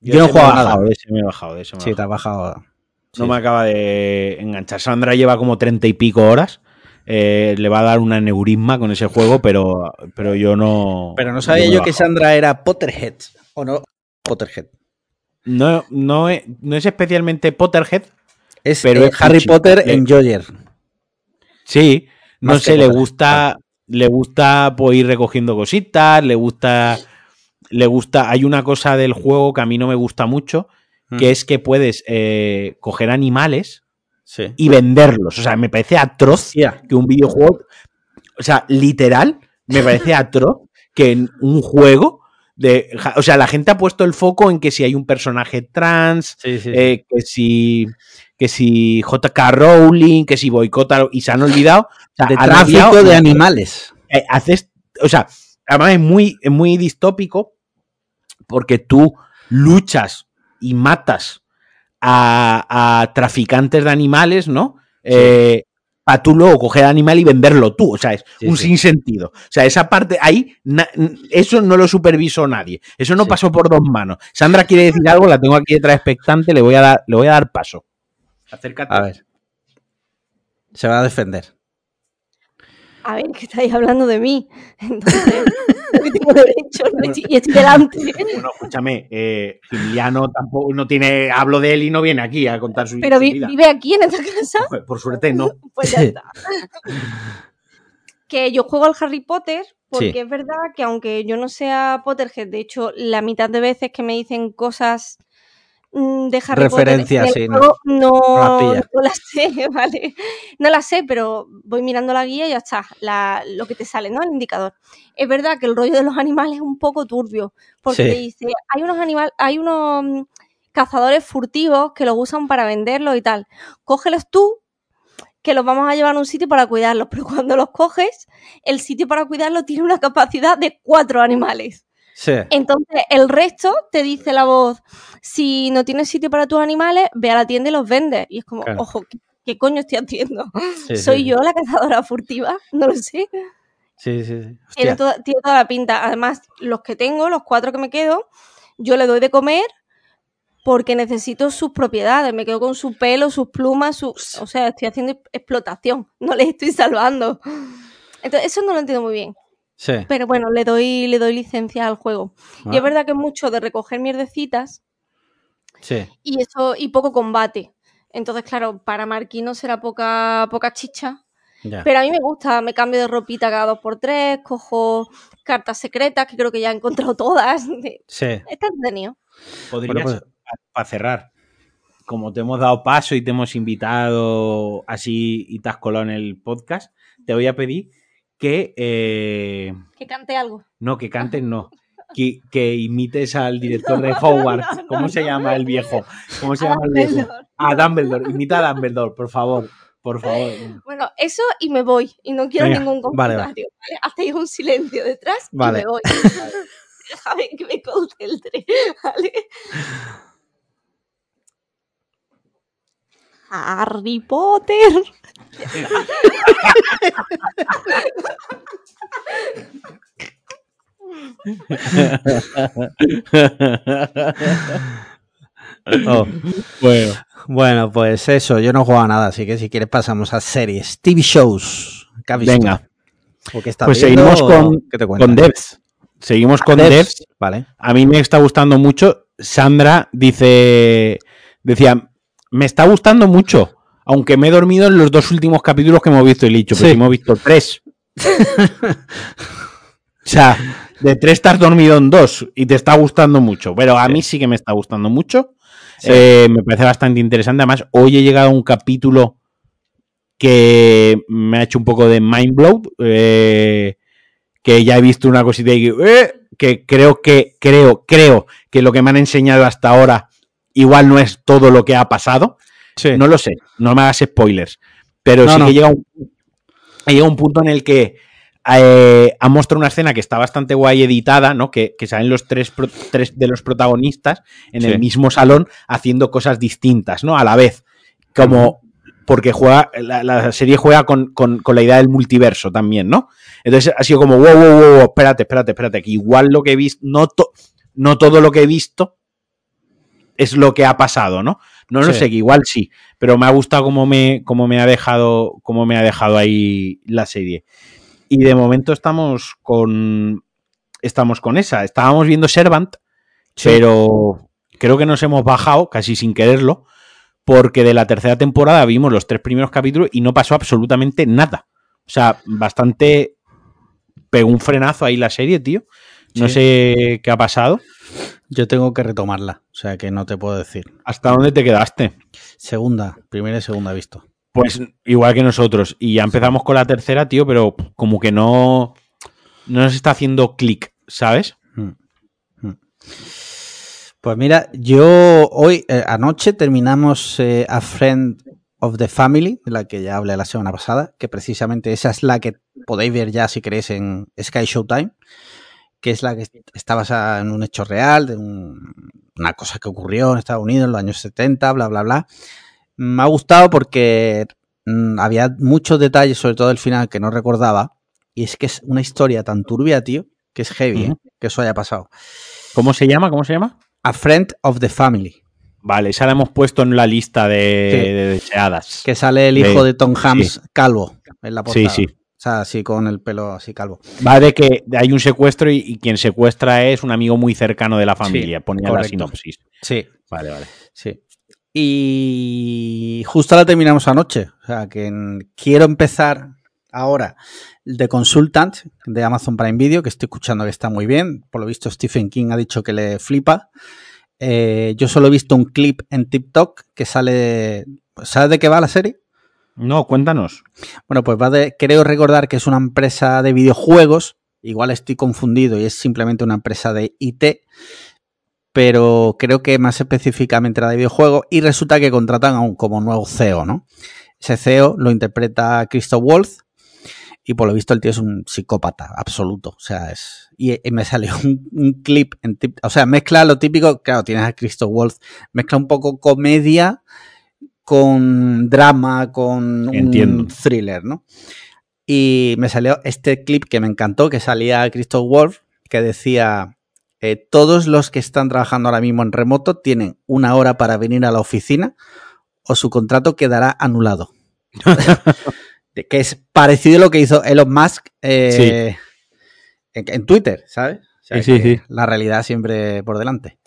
Yo, Yo no juego nada. De ese me he bajado, de ese me sí, te has bajado. No sí. me acaba de enganchar. Sandra lleva como treinta y pico horas. Eh, le va a dar una neurisma con ese juego, pero, pero yo no. Pero no sabía yo que Sandra era Potterhead. ¿O no? Potterhead. No, no, es, no es especialmente Potterhead. Es, pero eh, es Harry Potter en Joyer. Sí, no sé, le gusta, le gusta pues, ir recogiendo cositas, le gusta, le gusta, hay una cosa del juego que a mí no me gusta mucho, mm. que es que puedes eh, coger animales sí. y venderlos. O sea, me parece atroz yeah. que un videojuego, o sea, literal, me parece atroz que en un juego de, o sea, la gente ha puesto el foco en que si hay un personaje trans, sí, sí, eh, que si que si JK Rowling, que si boicota y se han olvidado o sea, de tráfico de animales. Eh, haces, o sea, además es muy, es muy distópico porque tú luchas y matas a, a traficantes de animales, ¿no? Sí. Eh, para tú luego coger animal y venderlo tú. O sea, es sí, un sí. sinsentido. O sea, esa parte ahí, na, eso no lo supervisó nadie. Eso no pasó por dos manos. Sandra quiere decir algo, la tengo aquí detrás expectante, le voy a dar, le voy a dar paso. Acércate. A ver. Se va a defender. A ver, que estáis hablando de mí. Entonces, tengo derecho no y estoy delante. Bueno, escúchame, eh, Giliano tampoco no tiene, hablo de él y no viene aquí a contar su Pero vi, vive aquí en esta casa. Pues, por suerte no. pues ya está. que yo juego al Harry Potter porque sí. es verdad que aunque yo no sea Potterhead, de hecho, la mitad de veces que me dicen cosas de Harry Referencia, Potter. sí, no, no, no, no, las sé, ¿vale? No las sé, pero voy mirando la guía y ya está, la, lo que te sale, ¿no? El indicador. Es verdad que el rollo de los animales es un poco turbio, porque sí. te dice, hay unos animales, hay unos mm, cazadores furtivos que los usan para venderlos y tal. Cógelos tú, que los vamos a llevar a un sitio para cuidarlos, pero cuando los coges, el sitio para cuidarlos tiene una capacidad de cuatro animales. Sí. Entonces, el resto te dice la voz, si no tienes sitio para tus animales, ve a la tienda y los vendes. Y es como, claro. ojo, ¿qué, ¿qué, coño estoy haciendo? Sí, ¿Soy sí. yo la cazadora furtiva? No lo sé. Sí, sí, sí. Tiene toda, tiene toda la pinta. Además, los que tengo, los cuatro que me quedo, yo le doy de comer porque necesito sus propiedades, me quedo con su pelo, sus plumas, su... o sea, estoy haciendo explotación, no les estoy salvando. Entonces, eso no lo entiendo muy bien. Sí. Pero bueno, le doy, le doy licencia al juego. Ah. Y es verdad que es mucho de recoger mierdecitas. Sí. Y eso, y poco combate. Entonces, claro, para Marquino será poca, poca chicha. Ya. Pero a mí me gusta, me cambio de ropita cada dos por tres, cojo cartas secretas, que creo que ya he encontrado todas. Sí. Está entretenido. Podrías, bueno, pues... para cerrar, como te hemos dado paso y te hemos invitado así y te has colado en el podcast, te voy a pedir que... Eh, que cante algo. No, que cantes no. Que, que, imites al director de Hogwarts. ¿Cómo se llama el viejo? ¿Cómo se llama el viejo? A Dumbledore. Imita a Dumbledore, por favor. Por favor. Bueno, eso y me voy. Y no quiero ningún comentario. Vale, vale. Hacéis un silencio detrás vale. y me voy. Déjame que me concentre. ¿Vale? Harry Potter. Oh. Bueno. bueno, pues eso, yo no juego a nada, así que si quieres pasamos a series, TV shows. Venga. pues seguimos con, con Devs. Seguimos con Devs. Vale. A mí me está gustando mucho. Sandra dice, decía, me está gustando mucho, aunque me he dormido en los dos últimos capítulos que hemos visto y dicho, pero hemos visto tres. o sea, de tres estás dormido en dos y te está gustando mucho, pero a mí sí que me está gustando mucho. Eh, me parece bastante interesante. Además, hoy he llegado a un capítulo que me ha hecho un poco de mind blow. Eh, que ya he visto una cosita y eh, que creo que, creo, creo que lo que me han enseñado hasta ahora igual no es todo lo que ha pasado. No lo sé, no me hagas spoilers. Pero sí que llega un, llega un punto en el que eh, ha mostrado una escena que está bastante guay editada, ¿no? Que, salen los tres, tres, de los protagonistas en el mismo salón haciendo cosas distintas, ¿no? A la vez. Como. Porque juega. La, serie juega con, la idea del multiverso también, ¿no? Entonces ha sido como, wow, wow, wow, espérate, espérate, espérate. Que igual lo que he visto. No, no todo lo que he visto es lo que ha pasado, ¿no? No lo sé, que igual sí, pero me ha gustado cómo me, cómo me ha dejado, cómo me ha dejado ahí la serie. Y de momento estamos con estamos con esa. Estábamos viendo Servant, pero creo que nos hemos bajado casi sin quererlo, porque de la tercera temporada vimos los tres primeros capítulos y no pasó absolutamente nada. O sea, bastante pegó un frenazo ahí la serie, tío. No sé qué ha pasado. Yo tengo que retomarla, o sea que no te puedo decir. ¿Hasta dónde te quedaste? Segunda, primera y segunda visto. Pues igual que nosotros. Y ya empezamos con la tercera, tío, pero como que no, no nos está haciendo clic, ¿sabes? Hmm. Hmm. Pues mira, yo hoy, eh, anoche terminamos eh, A Friend of the Family, de la que ya hablé la semana pasada, que precisamente esa es la que podéis ver ya si queréis en Sky Showtime que es la que está basada en un hecho real, de una cosa que ocurrió en Estados Unidos en los años 70, bla, bla, bla. Me ha gustado porque mm, había muchos detalles, sobre todo el final, que no recordaba. Y es que es una historia tan turbia, tío, que es heavy, ¿eh? que eso haya pasado. ¿Cómo se llama? ¿Cómo se llama? A Friend of the Family. Vale, esa la hemos puesto en la lista de, deseadas. Que sale el hijo de, Tom Hanks calvo en la portada. Sí, sí. O sea, así con el pelo así calvo. Va de que hay un secuestro y, quien secuestra es un amigo muy cercano de la familia, ponía la sinopsis. Sí. Vale, vale. Sí. Y justo la terminamos anoche. O sea, que quiero empezar ahora de Consultant de Amazon Prime Video, que estoy escuchando que está muy bien. Por lo visto, Stephen King ha dicho que le flipa. Eh, yo solo he visto un clip en TikTok que sale. ¿Sabes de qué va la serie? No, cuéntanos. Bueno, pues va de, creo recordar que es una empresa de videojuegos, igual estoy confundido y es simplemente una empresa de IT, pero creo que más específicamente era de videojuegos y resulta que contratan a un como nuevo CEO, ¿no? Ese CEO lo interpreta Christoph Wolf y por lo visto el tío es un psicópata absoluto, o sea, es... Y, me salió un, clip, en o sea, mezcla lo típico, claro, tienes a Christoph Wolf, mezcla un poco comedia con drama, con un thriller, ¿no? Y me salió este clip que me encantó, que salía Christoph Wolf, que decía, eh, todos los que están trabajando ahora mismo en remoto tienen una hora para venir a la oficina o su contrato quedará anulado. que es parecido a lo que hizo Elon Musk eh, en, Twitter, ¿sabes? sí, sí. La realidad siempre por delante.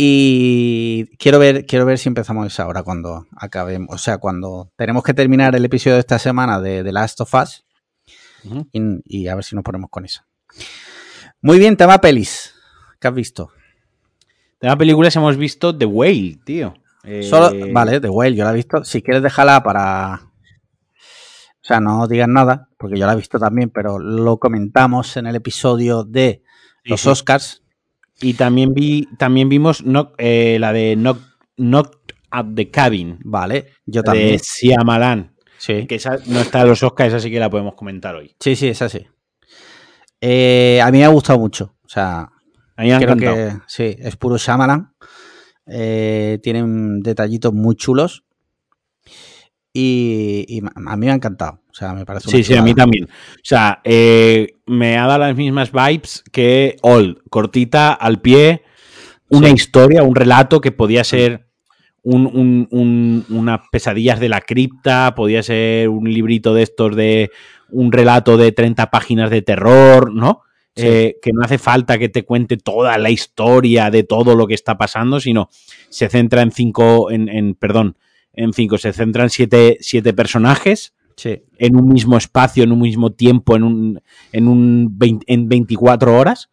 Y quiero ver, quiero ver si empezamos esa hora cuando acabemos. O sea, cuando tenemos que terminar el episodio de esta semana de The Last of Us. y, a ver si nos ponemos con eso. Muy bien, tema pelis. ¿Qué has visto? Tema películas hemos visto The Whale, tío. Solo, eh, vale, The Whale, yo la he visto. Si quieres, déjala para. O sea, no digas nada, porque yo la he visto también, pero lo comentamos en el episodio de los Oscars. Y también vi, también vimos eh, la de Knock, Knock at the Cabin. Vale, yo también. De Siamalan. Sí. Que esa no está en los Oscars, esa sí que la podemos comentar hoy. Sí, sí, esa sí. Eh, a mí me ha gustado mucho. O sea, a mí me creo que sí, es puro Shyamalan. Eh, tienen detallitos muy chulos. Y, a mí me ha encantado. O sea, me parece Sí, sí, a mí también. O sea, eh, me ha dado las mismas vibes que Old. Cortita, al pie, una historia, un relato que podía ser un, unas pesadillas de la cripta, podía ser un librito de estos de un relato de 30 páginas de terror, ¿no? Eh, que no hace falta que te cuente toda la historia de todo lo que está pasando, sino se centra en cinco, en, perdón, en cinco, se centra en siete, siete personajes en un mismo espacio, en un mismo tiempo, en un, en un en 24 horas.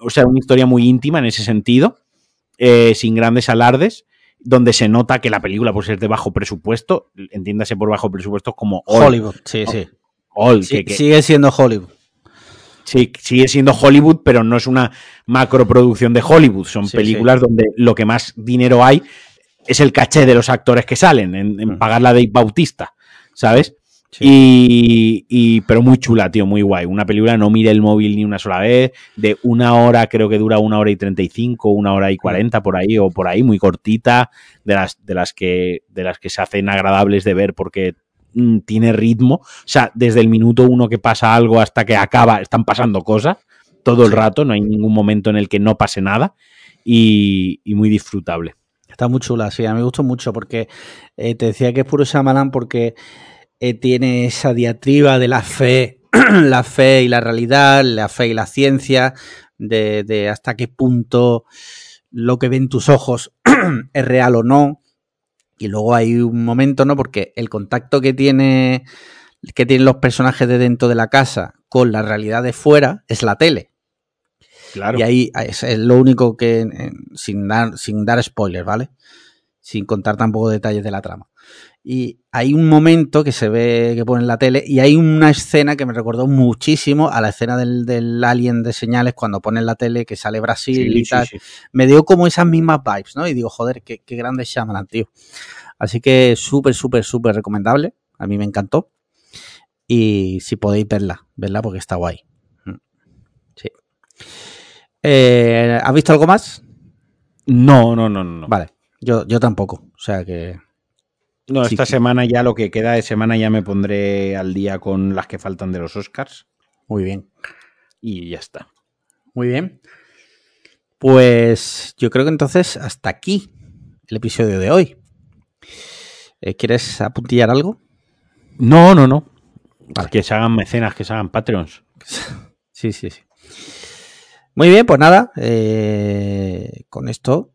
O sea, una historia muy íntima en ese sentido, eh, sin grandes alardes donde se nota que la película, por ser de bajo presupuesto, entiéndase por bajo presupuesto como Hollywood. Sí, sí. Sigue siendo Hollywood. Sí, sigue siendo Hollywood, pero no es una macroproducción de Hollywood. Son películas donde lo que más dinero hay es el caché de los actores que salen, en, en pagar la de Bautista, ¿sabes? Y, pero muy chula, tío, muy guay. Una película no mire el móvil ni una sola vez, de una hora, creo que dura una hora y treinta y cinco, una hora y cuarenta por ahí, o por ahí, muy cortita, de las, de las que, de las que se hacen agradables de ver porque mm, tiene ritmo. O sea, desde el minuto uno que pasa algo hasta que acaba, están pasando cosas todo el rato, no hay ningún momento en el que no pase nada, y, muy disfrutable. Está muy chula, sí, a mí me gustó mucho porque eh, te decía que es puro Shyamalan porque eh, tiene esa diatriba de la fe, la fe y la realidad, la fe y la ciencia, de, hasta qué punto lo que ven tus ojos es real o no. Y luego hay un momento, ¿no? Porque el contacto que tiene que tienen los personajes de dentro de la casa con la realidad de fuera es la tele. Claro. Y ahí es lo único que, sin dar, sin dar spoilers, ¿vale? Sin contar tampoco detalles de la trama. Y hay un momento que se ve que pone en la tele y hay una escena que me recordó muchísimo a la escena del, alien de señales cuando pone en la tele que sale Brasil y tal. Me dio como esas mismas vibes, ¿no? Y digo, joder, qué, qué grande Shyamalan, tío. Así que súper, súper, súper recomendable. A mí me encantó. Y si podéis verla, verla porque está guay. Eh, ¿Has visto algo más? No, no, no, no. Vale. Yo, yo tampoco. O sea que no, esta semana ya lo que queda de semana ya me pondré al día con las que faltan de los Oscars. Muy bien. Y ya está. Muy bien. Pues yo creo que entonces hasta aquí el episodio de hoy. Eh, ¿Quieres apuntillar algo? No, no, no. Que se hagan mecenas, que se hagan Patreons. sí, sí, sí. Muy bien, pues nada. Eh, con esto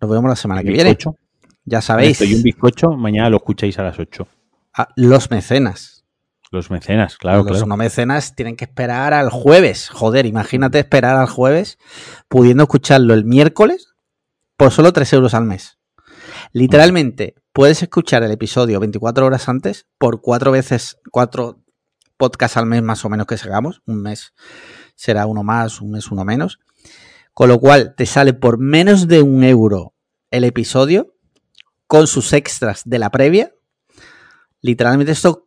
nos vemos la semana que viene. Ya sabéis. Y un bizcocho, mañana lo escucháis a las 8. Ah, los mecenas. Los mecenas, claro, los no mecenas tienen que esperar al jueves. Joder, imagínate esperar al jueves pudiendo escucharlo el miércoles por solo 3 euros al mes. Literalmente, puedes escuchar el episodio 24 horas antes por cuatro veces, cuatro podcasts al mes más o menos que hagamos. Un mes será uno más, un mes uno menos. Con lo cual te sale por menos de un euro el episodio con sus extras de la previa. Literalmente esto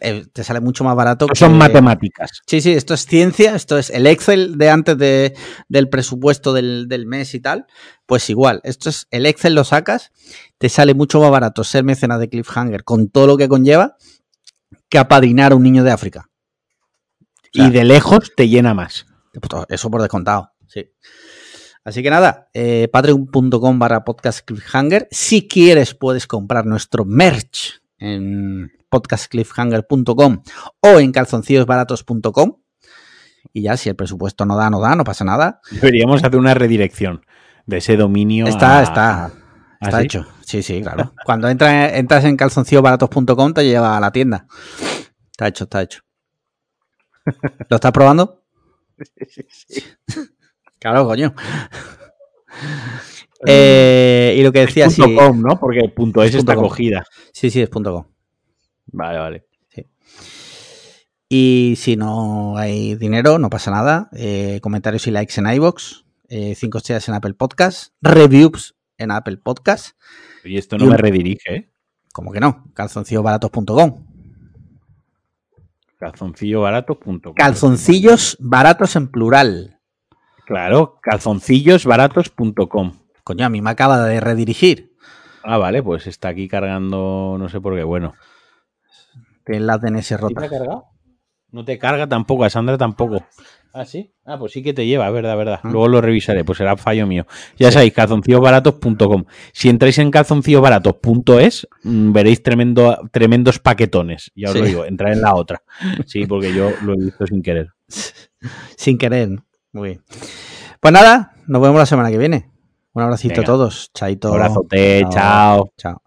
eh, te sale mucho más barato. Son matemáticas. Sí, sí, esto es ciencia, esto es el Excel de antes de, del presupuesto del, mes y tal. Pues igual, esto es el Excel lo sacas, te sale mucho más barato ser mecenas de Cliffhanger con todo lo que conlleva que apadrinar a un niño de África. Y de lejos te llena más. Eso por descontado, sí. Así que nada, eh, patreon.com barra podcast cliffhanger. Si quieres puedes comprar nuestro merch en podcastcliffhanger.com o en calzoncillosbaratos.com. Y ya, si el presupuesto no da, no da, no pasa nada. Deberíamos hacer una redirección de ese dominio. Está, está. ¿Ah, está hecho. Sí, sí, claro. Cuando entras en calzoncillosbaratos.com te lleva a la tienda. Está hecho, está hecho. ¿Lo estás probando? Sí, sí, sí. Claro, coño. Eh, y lo que decía, es punto .com, ¿no? Porque punto .es, está cogida. Sí, sí, es punto .com. Vale, vale. Y si no hay dinero, no pasa nada. Eh, comentarios y likes en iBox, eh, cinco estrellas en Apple Podcast, reviews en Apple Podcast. Y esto no me redirige, ¿eh? ¿Cómo que no? Calzoncillosbaratos.com. Calzoncillosbaratos.com. Calzoncillos baratos en plural. Claro, calzoncillosbaratos.com. Coño, a mí me acaba de redirigir. Ah, vale, pues está aquí cargando, no sé por qué, bueno. Tiene la DNS rota. ¿Te ha cargado? No te carga tampoco, a Sandra tampoco. ¿Ah, sí? Ah, pues sí que te lleva, verdad, verdad. Ah. Luego lo revisaré, pues será fallo mío. Ya sabéis, calzoncillosbaratos.com. Si entráis en calzoncillosbaratos.es, mm, veréis tremendo, tremendos paquetones. Ya os lo digo, entrar en la otra. Sí, porque yo lo he visto sin querer. sin querer. Muy bien. Pues nada, nos vemos la semana que viene. Un abracito a todos. Chaito. Abrazote, chao. Chao.